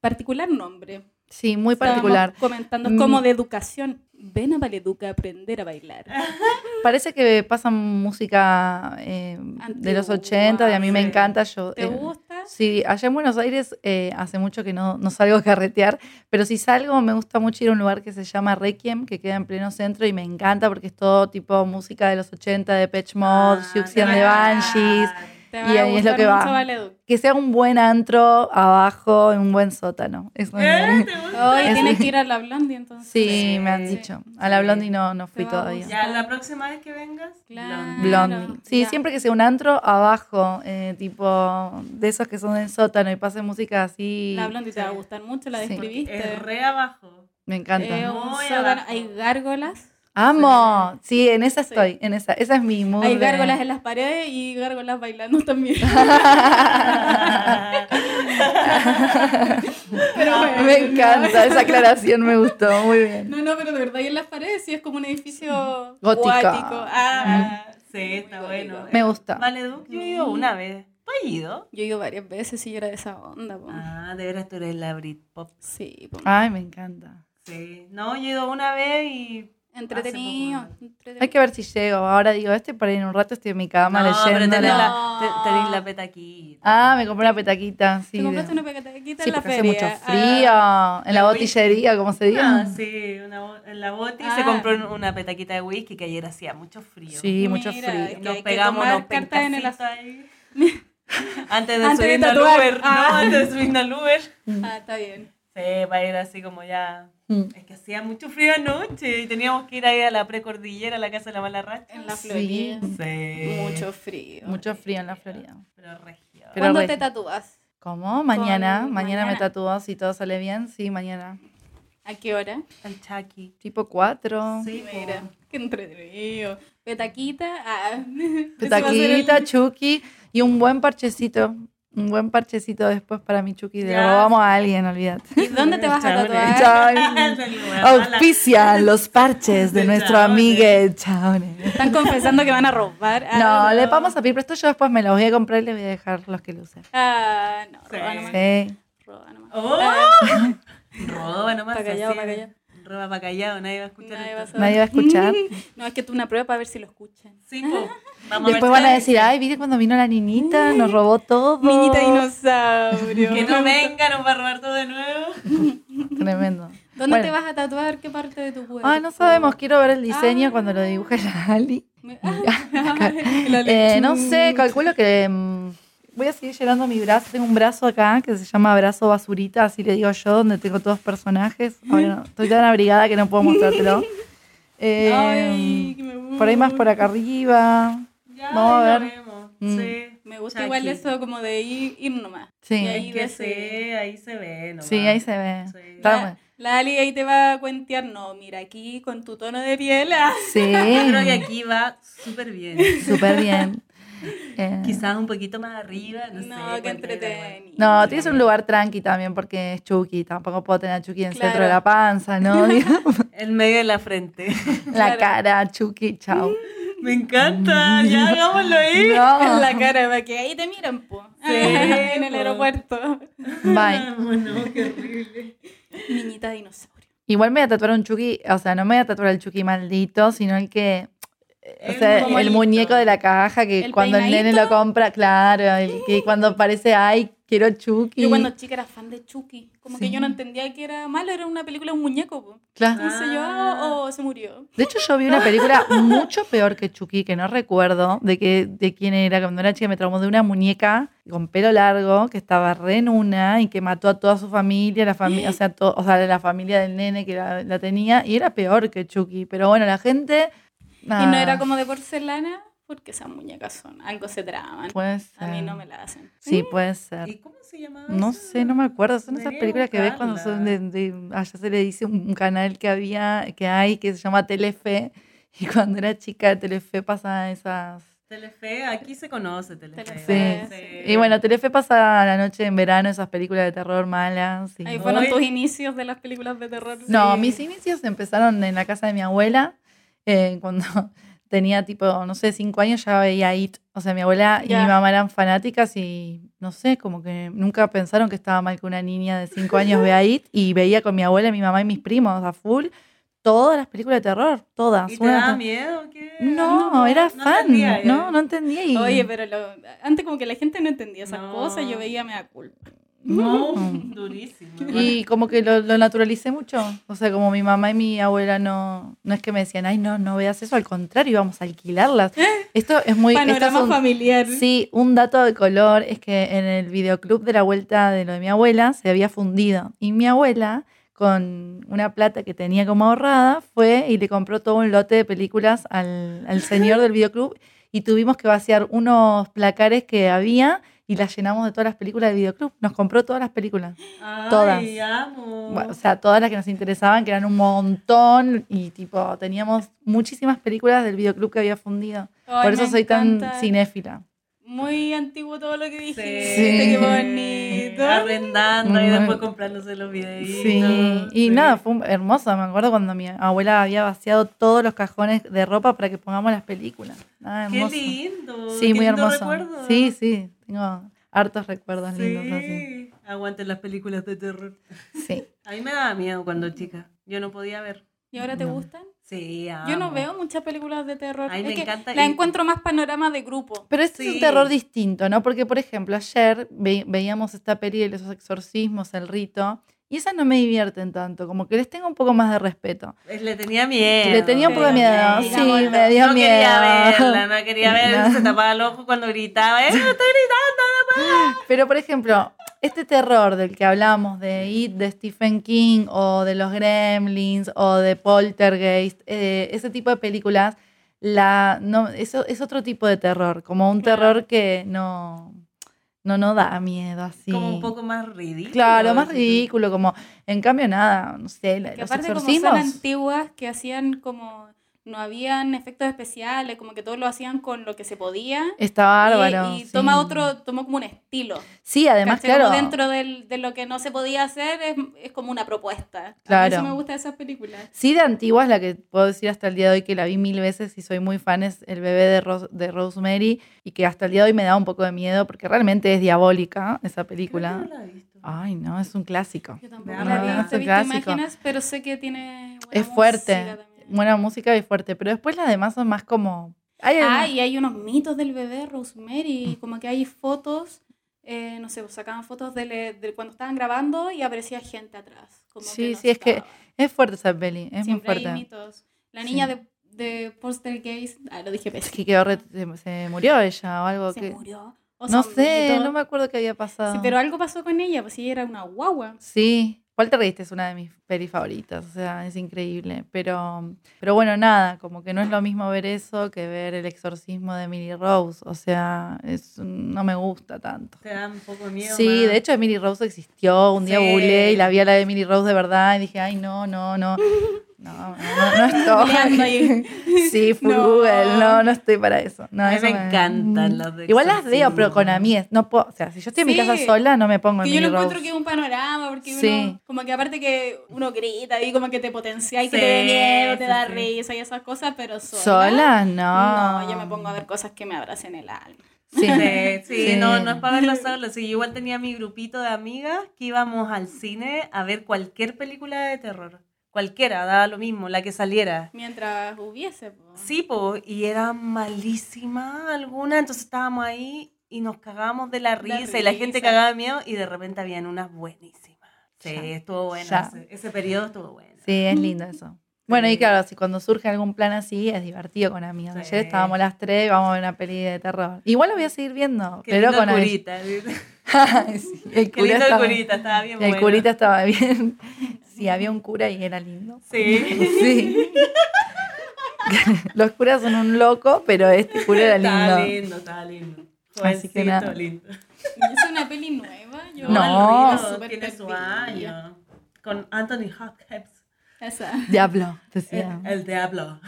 S3: Particular nombre.
S4: Sí, muy
S3: Estábamos
S4: particular.
S3: comentando, como de educación. Ven a Valeduc a aprender a bailar.
S4: Parece que pasan música eh, de los
S3: Antigua,
S4: 80 y a mí me encanta. Yo,
S3: ¿Te
S4: eh,
S3: gusta?
S4: Sí, allá en Buenos Aires eh, hace mucho que no, no salgo a carretear, pero si salgo me gusta mucho ir a un lugar que se llama Requiem, que queda en pleno centro y me encanta porque es todo tipo música de los 80, de Pitch Mod,
S2: Ah,
S4: Siouxsie and
S2: te
S4: the
S2: va-
S4: Banshees.
S3: Te
S4: y
S3: va a
S4: ahí es lo que va. Que sea un buen antro abajo en un buen sótano. Eso
S2: ¿Eh? ¿Te gusta?
S3: Hoy
S4: Es-
S3: tienes que ir a la Blondie entonces.
S4: Sí, me han
S2: Sí.
S4: dicho. A la. Blondie no, no fui todavía.
S2: Ya, la próxima vez que vengas,
S3: Claro.
S4: Blondie. Sí,
S3: ya.
S4: siempre que sea un antro abajo, eh, tipo de esos que son del sótano y pase música así.
S3: La Blondie te va a gustar mucho, la
S4: Sí.
S3: describiste.
S2: Es re abajo.
S4: Me encanta.
S3: Eh, un sótano,
S2: abajo.
S3: hay gárgolas.
S4: Amo. Sí, en esa
S3: Sí.
S4: estoy. En esa, esa es mi mood.
S3: Hay
S4: de-
S3: gárgolas en las paredes y gárgolas bailando también. Pero bueno,
S4: me encanta, esa aclaración me gustó, muy bien.
S3: No, no, pero de verdad, y en las paredes sí es como un edificio
S4: Gótico.
S3: gótico. Ah,
S2: sí, está
S3: Muy
S2: bueno.
S3: gótico.
S4: Me gusta.
S2: Vale, Duc, yo he ido una vez. ¿Tú has ido?
S3: yo he ido varias veces y yo era de esa onda. po.
S2: Ah, de veras tú eres la Britpop.
S3: Sí, po.
S4: Ay, me encanta.
S2: Sí. No, yo he ido una vez y...
S3: entretenido.
S4: Hay que ver si llego. Ahora digo, este para ir un rato estoy en mi cama
S2: no, pero
S4: leyendo.
S2: tenés
S3: la-
S2: la, te- tenés la petaquita.
S4: Ah, me compré una petaquita. Sí,
S3: ¿Te compraste
S4: de-
S3: una pequeñita
S4: sí
S3: en la
S4: porque hace
S3: feria?
S4: mucho
S3: Ah,
S4: frío. en la botillería, como se diga.
S2: Ah, sí, una, en la boti
S3: Ah.
S2: se compró un- una petaquita de whisky que ayer hacía mucho frío.
S4: Sí, mucho frío.
S2: Nos pegamos unos
S3: cartas en el
S2: ahí. Antes de
S3: Antes
S2: subirnos al. Uber,
S3: Ah.
S2: no, antes de subirnos al Uber.
S3: Ah, está bien.
S2: Sí, para ir así como ya.
S4: Mm.
S2: Es que hacía mucho frío anoche y teníamos que ir ahí a la precordillera, a la casa de la Malarracha.
S3: En la
S4: Sí.
S3: Florida.
S2: Sí.
S3: Mucho frío.
S4: Mucho frío en la Florida.
S2: Pero regio.
S4: Pero
S3: ¿Cuándo
S4: re-
S3: te tatúas?
S4: ¿Cómo? Mañana.
S3: Con-
S4: Mañana me
S3: mañana.
S4: tatúo. Si todo sale bien, sí, mañana.
S3: ¿A qué hora?
S2: El Chucky.
S4: Tipo 4.
S2: Sí,
S3: Mira, qué entretenido. Petaquita. Ah. Va a ser el-
S4: Petaquita, Chucky y un buen parchecito. Un buen parchecito después para mi Chucky. Le
S2: Ya.
S4: robamos a alguien, olvídate.
S3: ¿Y dónde te vas a tatuar?
S4: Chao. Auspicia los parches de
S2: De
S4: nuestro amigo Chabones.
S3: Están confesando que van a robar. Ah,
S4: No, le vamos a pedir presto. Yo después me los voy a comprar y le voy a dejar los que lo usen.
S3: Ah, no,
S2: Sí.
S3: roba nomás.
S4: Sí.
S3: Roba nomás.
S2: ¡Oh!
S3: Ah,
S2: Roba nomás.
S3: Pa' callado,
S2: así.
S3: pa' callado.
S2: Roba para callado, nadie va a escuchar
S3: nadie va a.
S4: Nadie va a escuchar.
S3: No, es que tú una prueba para ver si lo escuchan.
S2: Sí, po. Vamos
S4: Después
S2: a ver
S4: van a decir, ay, ¿viste cuando vino la niñita? Nos robó todo.
S3: Niñita dinosaurio.
S2: Que no venga, nos va a robar todo de nuevo.
S4: Tremendo.
S3: ¿Dónde
S4: Bueno.
S3: te vas a tatuar? ¿Qué parte de tu cuerpo?
S4: Ah, no sabemos. Quiero ver el diseño
S3: Ah.
S4: cuando lo dibuje la Ali.
S3: Ah,
S4: Eh, no sé, calculo que mm, voy a seguir llenando mi brazo. Tengo un brazo acá que se llama brazo basurita, así le digo yo, donde tengo todos personajes. Ahora no, estoy tan abrigada que no puedo mostrártelo. Eh,
S3: Ay, que me
S4: por ahí más por acá arriba.
S2: Ya,
S4: Vamos a ver. Mm.
S2: Sí.
S3: Me gusta
S2: Chucky.
S3: igual eso como de ir, ir nomás.
S4: Sí.
S3: Y ahí
S2: Es que sí, ahí se ve. nomás.
S4: Sí, ahí se ve.
S2: Sí.
S3: La, Ali ahí te va a cuentear, no, mira aquí con tu tono de piel. ah.
S4: Sí,
S2: Yo creo que aquí va súper bien.
S4: súper bien. Eh,
S2: Quizás un poquito más arriba, no, sé.
S3: No, qué
S2: era.
S3: entretenido.
S4: No, tienes un lugar tranqui también porque es Chucky. Tampoco puedo tener a Chucky en el centro de la panza, ¿no?
S2: En medio de la frente.
S4: la
S3: Claro.
S4: cara, Chucky, chao.
S2: Me encanta, ya hagámoslo ahí.
S3: En la cara, para que ahí te miran, po. en el aeropuerto.
S4: Bye.
S2: Bueno, qué horrible.
S3: Niñita dinosaurio.
S4: Igual me voy a tatuar un Chucky, o sea, no me voy a tatuar el Chucky maldito, sino el que. O sea, el
S3: el-
S4: muñeco de la caja que
S3: ¿El
S4: cuando el nene lo compra, claro, el que cuando aparece, ay, quiero Chucky.
S3: Yo cuando chica era fan de Chucky. Como que yo no entendía que era malo, era una película de un muñeco. po.
S4: Claro.
S3: Entonces yo,
S2: Ah.
S3: oh, oh, se murió.
S4: De hecho, yo vi una película mucho peor que Chucky, que no recuerdo de, qué, de quién era. Cuando era chica me traumó de una muñeca con pelo largo que estaba re en una y que mató a toda su familia, la familia, o sea, o sea, la familia del nene que la, la tenía, y era peor que Chucky. Pero bueno, la gente.
S3: Y no
S4: ah,
S3: era como de porcelana, porque esas muñecas son, algo se traman.
S4: Puede ser.
S3: A mí no me la hacen.
S4: Sí, puede ser.
S2: ¿Y cómo se llamaba?
S4: No
S2: eso?
S4: sé, no me acuerdo. Son esas películas que ves cuando son de, de- Allá se le dice un canal que había, que hay, que se llama Telefe. Y cuando era chica, Telefe pasaba esas.
S2: Telefe, aquí se conoce Telefe.
S3: Telefe,
S4: Sí. Y bueno, Telefe pasa la noche en verano esas películas de terror malas. y-
S3: Ahí fueron
S2: Hoy-
S3: tus inicios de las películas de terror.
S4: No,
S2: Sí.
S4: mis inicios empezaron en la casa de mi abuela. Eh, cuando tenía tipo, no sé, cinco años ya veía It. O sea, mi abuela y mi mamá eran fanáticas y no sé, como que nunca pensaron que estaba mal que una niña de cinco años vea It. Y veía con mi abuela, mi mamá y mis primos a full todas las películas de terror, todas.
S2: ¿Y te daba miedo? ¿Qué?
S4: No, era
S2: no
S4: fan.
S2: entendía, eh.
S4: no, no entendía. Y...
S3: Oye, pero lo- antes como que la gente no entendía esas
S2: No.
S3: cosas, yo veía me da culpa.
S2: No, durísimo.
S4: Y como que lo, lo naturalicé mucho. O sea, como mi mamá y mi abuela no, no es que me decían, ay, no, no veas eso, al contrario, íbamos a alquilarlas. Esto es muy... esto es
S3: Panorama
S4: un-
S3: familiar.
S4: Sí, un dato de color es que en el videoclub de la vuelta de lo de mi abuela se había fundido. Y mi abuela, con una plata que tenía como ahorrada, fue y le compró todo un lote de películas al, al señor del videoclub y tuvimos que vaciar unos placares que había y las llenamos de todas las películas del videoclub. Nos compró todas las películas.
S2: Ay,
S4: todas.
S2: amo.
S4: Bueno, o sea, todas las que nos interesaban, que eran un montón, y tipo, teníamos muchísimas películas del videoclub que había fundido.
S3: Ay,
S4: Por eso soy tan cinéfila.
S3: Muy antiguo todo lo que dijiste.
S4: Sí.
S3: Qué bonito.
S2: Arrendando y después comprándose los videitos.
S4: Sí, y
S2: sí.
S4: nada, fue hermoso. Me acuerdo cuando mi abuela había vaciado todos los cajones de ropa para que pongamos las películas. Ah,
S2: Qué lindo.
S4: Sí,
S2: qué
S4: muy
S2: lindo
S4: hermoso.
S2: recuerdo.
S4: Sí, sí, tengo hartos recuerdos lindos así.
S2: Sí. Aguanten las películas de terror.
S4: Sí.
S2: A mí me daba miedo cuando chica. Yo no podía ver.
S3: ¿Y ahora te
S4: No.
S3: gustan?
S2: Sí,
S3: Yo no
S2: amo.
S3: veo muchas películas de terror.
S2: Ay,
S3: Es
S2: me
S3: que
S2: encanta
S3: La
S2: y-
S3: encuentro más panorama de grupo.
S4: Pero este es
S2: Sí.
S4: un terror distinto, ¿no? Porque, por ejemplo, ayer ve- veíamos esta peli de los exorcismos, El Rito, y esas no me divierten tanto, como que les tengo un poco más de respeto.
S2: Le tenía miedo.
S4: Le tenía un poco de miedo, sí,
S3: digámoslo.
S4: me dio
S2: no
S4: miedo.
S2: quería verla, no quería ver,
S4: No.
S2: se tapaba el ojo cuando gritaba. ¡Eh, estoy gritando!
S4: Pero, por ejemplo, este terror del que hablamos, de It, de Stephen King, o de los Gremlins, o de Poltergeist, eh, ese tipo de películas, la, no, eso es otro tipo de terror, como un terror que no, no, no da miedo así.
S2: Como un poco más ridículo.
S4: Claro, más ridículo, como, en cambio, nada, no sé, la-
S3: Que
S4: los
S3: aparte como
S4: exorcismos.
S3: son antiguas, que hacían como... No habían efectos especiales, como que todo lo hacían con lo que se podía.
S4: Está
S3: Y-
S4: bárbaro.
S3: Y,
S4: sí.
S3: toma otro, tomó como un estilo.
S4: Sí, además,
S3: ¿cachai?
S4: claro.
S3: Como dentro del- de lo que no se podía hacer es, es como una propuesta. A mí
S4: Claro.
S3: eso me gusta de esas películas.
S4: Sí, de antiguas, la que puedo decir hasta el día de hoy que la vi mil veces y soy muy fan es El bebé de, Ros- de Rosemary y que hasta el día de hoy me da un poco de miedo porque realmente es diabólica esa
S2: Creo que
S4: película.
S2: no la he visto.
S4: Ay, no, es un clásico.
S3: Yo tampoco
S2: Me
S3: la vi,
S4: Es un clásico.
S3: imágenes, pero sé que tiene buena
S4: Es fuerte,
S3: también.
S4: Buena música y fuerte, pero después las demás son más como... Hay
S3: Ah, y hay unos mitos del bebé Rosemary, como que hay fotos, eh, no sé, pues, sacaban fotos de, le- de cuando estaban grabando y aparecía gente atrás. como
S4: Sí,
S3: no
S4: sí, es que
S3: estaba.
S4: es fuerte esa peli, es muy
S3: Siempre hay
S4: fuerte.
S3: mitos. La niña
S4: Sí.
S3: de, de Poltergeist, ah, lo dije
S4: Es
S3: pésimo,
S4: que quedó re- se, se murió ella o algo
S3: se
S4: que...
S3: murió. O
S4: No sé, no me acuerdo qué había pasado.
S3: Sí, pero algo pasó con ella, pues ella era una guagua.
S4: Sí, Poltergeist es una de mis pelis favoritas, o sea, es increíble. Pero, pero bueno, nada, como que no es lo mismo ver eso que ver el exorcismo de Emily Rose. O sea, es, no me gusta tanto.
S2: Te da un poco miedo.
S4: Sí,
S2: más.
S4: de hecho Emily Rose existió. Un día
S2: Sí.
S4: googleé y la vi a la de Emily Rose de verdad y dije, ay, no, no, no. No, no, estoy. Sí, full
S3: No.
S4: Google. No, no estoy para eso. No,
S2: A mí
S4: eso
S2: me encantan los de
S4: Igual las veo, pero con amigas. No puedo, o sea, si yo estoy en mi casa sola, no me pongo en
S3: Que yo
S4: mi
S3: lo encuentro que es un panorama, porque
S4: Sí.
S3: uno, como que aparte que uno grita y como que te potencia y que te da miedo, te da risa y esas cosas, pero sola.
S4: ¿Sola? No.
S3: No, yo me pongo a ver cosas que me abracen el alma.
S4: Sí.
S2: Sí, sí,
S4: Sí.
S2: No, no es para verlo solo. Sí, yo igual tenía mi grupito de amigas que íbamos al cine a ver cualquier película de terror. Cualquiera, daba lo mismo, la que saliera.
S3: Mientras hubiese. po.
S2: Sí, po, y era malísima alguna, entonces estábamos ahí y nos cagábamos de la risa, y la gente cagaba de miedo y de repente habían unas buenísimas. Sí,
S4: Ya,
S2: estuvo bueno. Ese, ese periodo estuvo bueno.
S4: Sí, es lindo eso. Bueno, y claro, si cuando surge algún plan así, es divertido con amigos.
S2: Sí.
S4: Ayer estábamos las tres y vamos a ver una peli de terror. Igual lo voy a seguir viendo,
S2: Qué
S4: pero con
S2: curita.
S4: sí, el
S2: Qué
S4: cura
S2: lindo el
S4: estaba,
S2: curita, estaba bien
S4: el
S2: bueno.
S4: curita estaba bien. Sí, había un cura y era lindo.
S2: Sí.
S4: Sí. Los curas son un loco, pero este cura era
S2: Estaba
S4: lindo.
S2: lindo, estaba lindo.
S4: Así que
S2: Jovencito,
S4: nada.
S2: lindo.
S3: ¿Y es una peli nueva? Yo
S4: No.
S3: súper
S2: tiene su año. Con Anthony Hopkins.
S3: Esa.
S4: Diablo,
S2: El,
S4: decía.
S2: el diablo.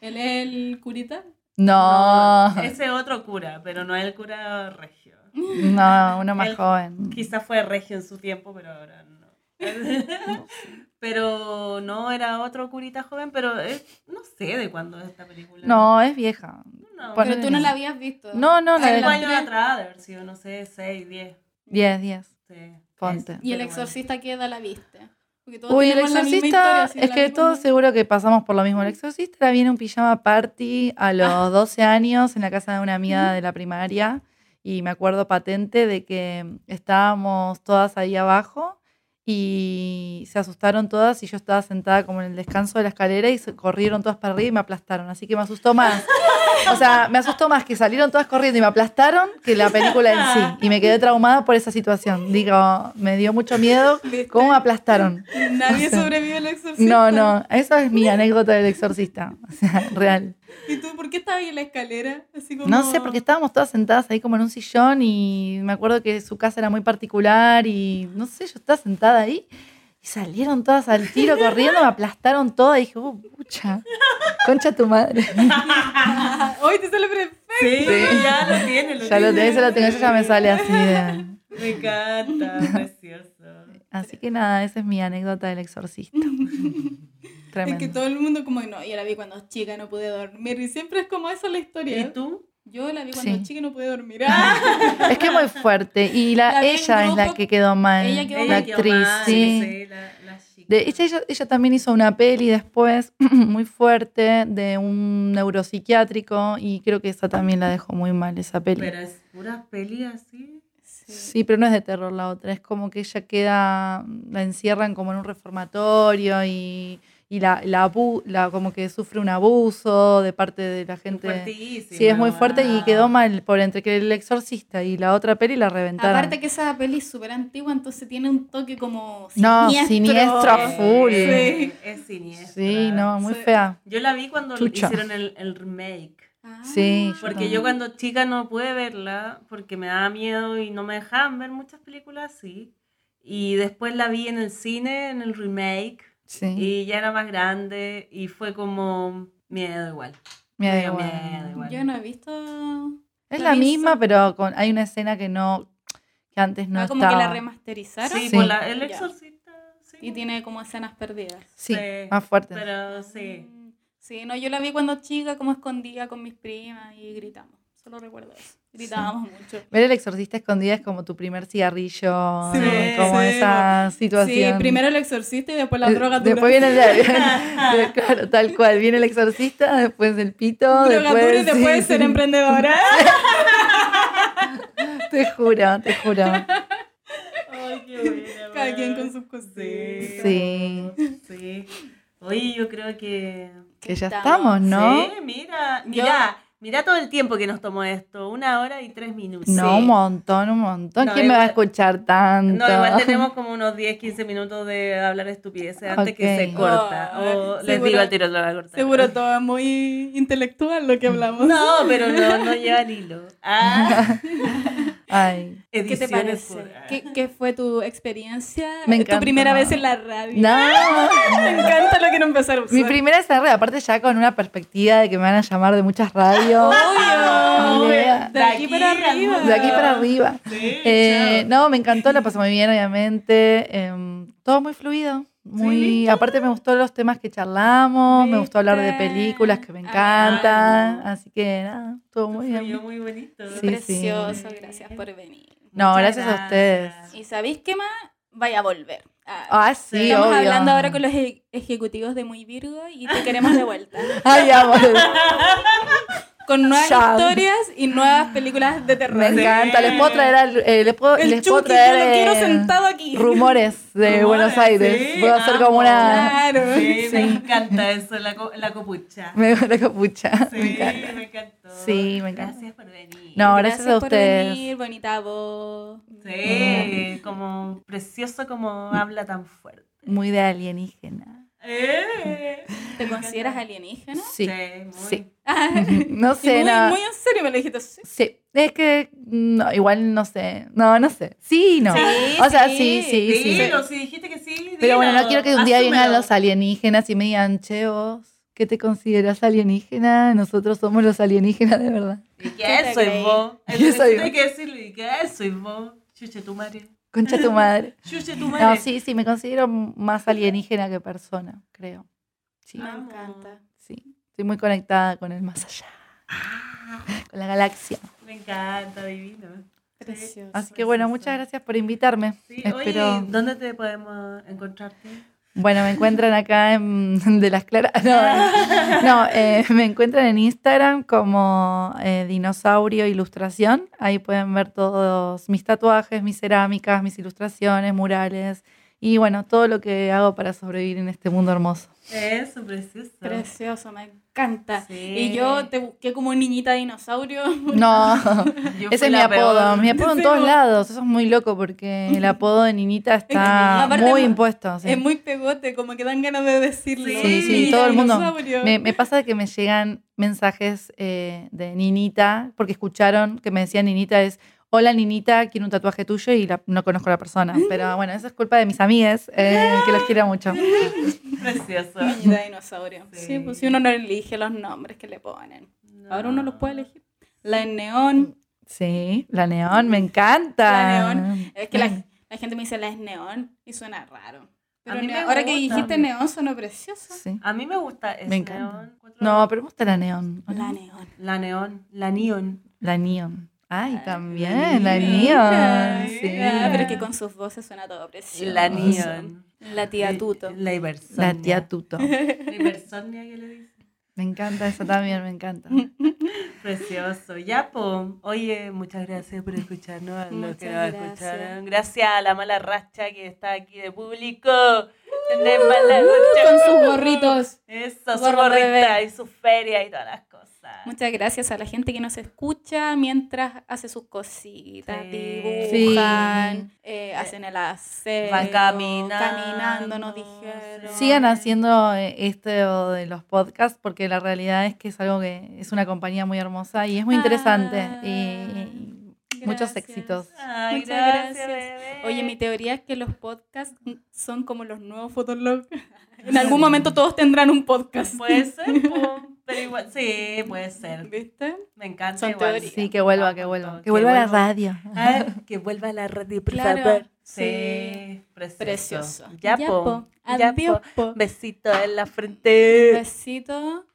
S3: ¿Él es el curita?
S4: No,
S2: Ese otro cura, pero no es el cura regio.
S4: no, uno más
S2: Él-
S4: joven.
S2: Quizás fue regio en su tiempo, pero ahora no. pero no, era otro curita joven, pero es- no sé de cuándo es esta película.
S4: No, es vieja.
S2: no.
S3: Pero tú no la habías visto.
S4: No, no, la
S2: Cinco años atrás, de haber sido, no sé, 6, 10.
S4: 10, 10.
S2: Sí.
S4: Ponte.
S3: ¿Y el exorcista qué edad la viste? Porque todos
S4: Uy, el exorcista,
S3: historia,
S4: es que todos seguro que pasamos por lo mismo. El exorcista era bien un pijama party a los 12 años en la casa de una amiga de la primaria y me acuerdo patente de que estábamos todas ahí abajo y se asustaron todas y yo estaba sentada como en el descanso de la escalera y se corrieron todas para arriba y me aplastaron, así que me asustó más. O sea, me asustó más que salieron todas corriendo y me aplastaron que la película en sí. Y me quedé traumada por esa situación. Digo, me dio mucho miedo cómo me aplastaron.
S3: Nadie
S4: O sea,
S3: sobrevive al exorcista.
S4: No, no, esa es mi anécdota del exorcista. O sea, real.
S3: ¿Y tú por qué estabas ahí en la escalera? Así como...
S4: No sé, porque estábamos todas sentadas ahí como en un sillón y me acuerdo que su casa era muy particular y no sé, yo estaba sentada ahí y salieron todas al tiro corriendo, me aplastaron todas y dije, uh, pucha, concha tu madre.
S3: Hoy te sale perfecto.
S2: Sí,
S4: Sí.
S2: ya lo tiene. Lo
S4: Ya lo
S2: tiene.
S4: tengo, eso lo tengo, yo ya me sale así de...
S2: Me encanta, precioso.
S4: Así que nada, esa es mi anécdota del exorcista.
S3: Es que todo el mundo como, no, yo la vi cuando chica, no pude dormir. Y siempre es como esa la historia.
S2: ¿Y tú?
S3: Yo la vi cuando
S4: Sí.
S3: chica y no pude dormir. Ah,
S4: Es que es muy fuerte. Y la, ella es la que quedó mal.
S3: Ella quedó
S4: la
S2: quedó
S4: actriz,
S2: mal,
S4: sí.
S2: la, la chica.
S4: De hecho, ella, ella también hizo una peli después muy fuerte de un neuropsiquiátrico y creo que esa también la dejó muy mal, esa peli.
S2: Pero es pura peli así.
S3: sí.
S4: Sí, pero no es de terror la otra, es como que ella queda, la encierran como en un reformatorio y, y la, la, abu- la- como que sufre un abuso de parte de la gente. Sí, es muy fuerte y quedó mal por entre que el exorcista y la otra peli la reventaron.
S3: Aparte que esa peli es súper antigua, entonces tiene un toque como
S4: No,
S3: siniestro.
S4: siniestro a full.
S3: Sí.
S2: Es siniestra.
S4: Sí, no, muy
S3: Sí.
S4: fea.
S2: Yo la vi cuando
S4: Chucha.
S2: hicieron el, el remake.
S3: Ah.
S4: Sí,
S2: Porque yo cuando chica no pude verla porque me daba miedo y no me dejaban ver muchas películas así. Y después la vi en el cine, en el remake,
S4: Sí,
S2: y ya era más grande y fue como miedo igual. dio
S4: igual.
S2: miedo igual.
S3: Yo no he visto...
S4: Es
S3: ¿La
S4: misma, pero con, hay una escena que no, que antes no
S3: ah, como
S4: estaba.
S3: que la remasterizaron.
S2: Sí,
S4: Sí.
S2: por la- el exorcista. Sí.
S3: Y tiene como escenas perdidas.
S4: Sí,
S2: Sí,
S4: más fuerte.
S2: Pero sí.
S3: Mm, Sí, no, yo la vi cuando chica, como escondida con mis primas y gritamos. Solo recuerdo eso. Gritábamos mucho.
S4: Ver el exorcista escondida es como tu primer cigarrillo,
S3: Sí,
S4: como
S3: sí.
S4: esa situación.
S3: Sí, primero el exorcista y después la droga dura.
S4: Después viene el, claro, tal cual, viene el exorcista, después el pito,
S3: droga
S4: después,
S3: dura y después
S4: sí,
S3: ser
S4: sí.
S3: emprendedora.
S4: Te juro, te juro.
S2: Ay, qué buena.
S3: Cada quien con sus cosas.
S2: Sí.
S4: Sí.
S2: Sí. Oye, yo creo que.
S4: Que ya
S3: Estamos.
S4: estamos, ¿no?
S2: Sí, mira, mira, mira todo el tiempo que nos tomó esto. Una hora y tres minutos.
S4: No,
S2: Sí.
S4: un montón, un montón.
S2: No,
S4: ¿Quién me va a
S2: igual-
S4: escuchar tanto?
S2: No, igual tenemos como unos 10, 15 minutos de hablar estupideces antes que se corta.
S3: Oh,
S2: o les
S3: seguro-
S2: digo al tiro, lo va a cortar.
S3: Seguro todo es muy intelectual lo que hablamos.
S2: No, pero no, no lleva el hilo. Ah,
S4: Ay.
S3: ¿Qué te parece?
S2: por-
S3: ¿Qué, qué fue tu experiencia?
S4: Me
S3: tu primera vez en la radio.
S4: No.
S3: Me encanta lo que no empezar a usar.
S4: Mi primera es red, aparte ya con una perspectiva de que me van a llamar de muchas radios.
S3: Obvio. De aquí para arriba.
S4: De aquí para arriba.
S2: Sí,
S4: Eh, no, me encantó, la pasé muy bien, obviamente. em, todo muy fluido. Muy, aparte me gustó los temas que charlamos, me gustó hablar de películas que me
S3: Ah,
S4: encantan, así que nada, estuvo muy bien.
S2: muy bonito.
S4: Sí,
S3: Precioso, gracias por venir.
S4: No,
S2: Muchas
S4: gracias a ustedes.
S3: ¿Y sabéis qué más? Vaya a volver. Ah,
S4: Ah, sí,
S3: Estamos
S4: obvio.
S3: hablando ahora con los e- ejecutivos de Muy Virgo y te queremos de vuelta.
S4: Ay, ya.
S3: Con nuevas historias y nuevas películas de terror.
S4: Me encanta. Les puedo traer, al- eh, les puedo,
S3: El
S4: les puedo traer
S3: yo lo quiero
S4: eh,
S3: sentado aquí.
S4: rumores de
S2: Rumores,
S4: Buenos Aires.
S2: sí,
S4: puedo hacer
S2: amo.
S4: como una...
S3: Claro.
S2: Sí, me encanta eso, la, la copucha.
S4: Me la capucha.
S2: Sí,
S4: Me encanta.
S2: me encantó.
S4: Sí, me encanta.
S2: Gracias por venir.
S4: No, gracias, a
S3: por
S4: ustedes.
S3: venir, bonita voz.
S2: Sí, como precioso como habla tan fuerte.
S4: Muy de alienígena.
S2: Eh.
S3: ¿Te consideras alienígena?
S4: Sí.
S2: muy.
S4: Sí. No sé,
S3: muy,
S4: no.
S3: muy en serio me lo dijiste. Sí.
S4: Sí, es que no, igual no sé. No, no sé. Sí, no.
S3: Sí,
S4: o sea,
S3: sí.
S4: sí, sí, sí.
S2: Dilo, si dijiste que sí.
S4: Pero bueno, no quiero que un día vengan
S2: asúmelo.
S4: los alienígenas y me digan, che, vos, ¿qué te consideras alienígena? Nosotros somos los alienígenas de verdad.
S2: ¿Y
S3: ¿Qué
S2: qué soy
S3: creí?
S2: vos?
S4: ¿Qué
S2: Eso
S4: soy
S2: Hay
S4: vos?
S2: ¿Y qué soy vos? Chuche tu madre.
S4: Concha tu madre.
S2: Chuche tu madre.
S4: No, sí, sí, me considero más alienígena que persona, creo. Sí,
S3: Me encanta.
S4: sí. Estoy muy conectada con el más allá,
S2: Ah,
S4: con la galaxia.
S2: me encanta, divino.
S3: Precioso.
S4: Así que bueno, muchas gracias por invitarme.
S2: Sí,
S4: Espero.
S2: oye, ¿dónde te podemos encontrarte?
S4: Bueno, me encuentran acá en De las Claras. No, no, eh, me encuentran en Instagram como eh, Dinosaurio Ilustración. Ahí pueden ver todos mis tatuajes, mis cerámicas, mis ilustraciones, murales y bueno, todo lo que hago para sobrevivir en este mundo hermoso.
S2: Eso, precioso.
S3: Precioso, me encanta.
S2: Sí.
S3: Y yo te busqué como niñita dinosaurio.
S4: No, ese es mi apodo.
S2: peor.
S4: Mi apodo en todos lados. Eso es muy loco porque el apodo de Ninita está
S3: Aparte,
S4: muy
S3: es-
S4: impuesto. sí.
S3: Es muy pegote, como que dan ganas de decirlo.
S2: Sí,
S4: Sí, sí,
S3: Niñita
S4: todo el mundo.
S3: dinosaurio.
S4: Me, me pasa que me llegan mensajes eh, de Ninita, porque escucharon que me decían Ninita es, hola Ninita, quiero un tatuaje tuyo y la- no conozco a la persona. Pero bueno, eso es culpa de mis amigas, eh, que los quiero mucho.
S2: Precioso.
S3: Niñita dinosaurio. Sí.
S2: Sí.
S3: pues si uno no elige los nombres que le ponen. Ahora uno los puede elegir. La en neón.
S4: Sí, la neón, me encanta.
S3: La neón. Es que la, la gente me dice la es neón y suena raro. Pero
S2: A mí
S3: ahora que dijiste neón sonó precioso.
S4: Sí.
S2: A mí me gusta ese
S4: Me encanta.
S2: neón.
S4: No, pero me gusta la neón.
S3: La neón.
S2: La neón, la neón.
S4: La neon. Ay, también, la neon. Sí.
S3: pero es que con sus voces suena todo precioso.
S2: La neón.
S3: La tía Tuto.
S2: La hipersonia.
S4: La tía Tuto.
S2: La hipersonia que le dice.
S4: Me encanta eso también, me encanta.
S2: Precioso. Ya, po. Oye, muchas gracias por escucharnos. A los que nos escucharon. Gracias a la mala racha que está aquí de público. De mala racha.
S3: Con sus gorritos.
S2: Eso, su
S3: Gorro
S2: gorrita
S3: bebé.
S2: y su feria y todas las cosas.
S3: Muchas gracias a la gente que nos escucha mientras hace sus cositas,
S2: Sí.
S3: dibujan, eh, hacen el aseo,
S2: Van caminando,
S3: caminando, nos dijeron.
S4: Sigan haciendo eh, esto de los podcasts porque la realidad es que es algo que es una compañía muy hermosa y es muy interesante
S3: Ah,
S4: y, y muchos
S3: gracias.
S4: éxitos.
S2: Ay,
S3: Muchas
S2: gracias,
S3: gracias.
S2: bebé.
S3: Oye, mi teoría es que los podcasts son como los nuevos Fotolog. En algún momento todos tendrán un podcast.
S2: Puede ser, pero igual, sí, puede ser.
S3: ¿Viste?
S2: Me encanta
S3: Son
S2: igual.
S3: teorías.
S4: Sí, que vuelva, que vuelva.
S2: todo.
S4: Que vuelva a la radio.
S2: Ah, que vuelva a la radio, por
S3: Claro,
S2: favor.
S3: sí.
S2: Precioso.
S3: Precioso.
S2: Ya,
S3: Ya,
S2: po.
S3: Adiós,
S2: po. Besito en la frente.
S3: Besito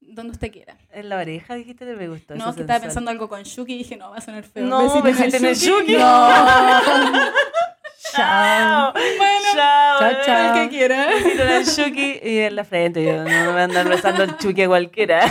S3: donde usted quiera.
S2: En la oreja dijiste que me gustó.
S3: No,
S2: eso
S3: que estaba pensando algo con Shuki y dije, no, va a sonar feo.
S2: No, besito en el Shuki.
S4: No.
S2: Chao.
S3: Bueno,
S2: Chao.
S4: Chao, chao.
S3: el que quiera.
S2: Besito en el Shuki y en la frente. Yo no me voy a andar besando el Chuki a cualquiera.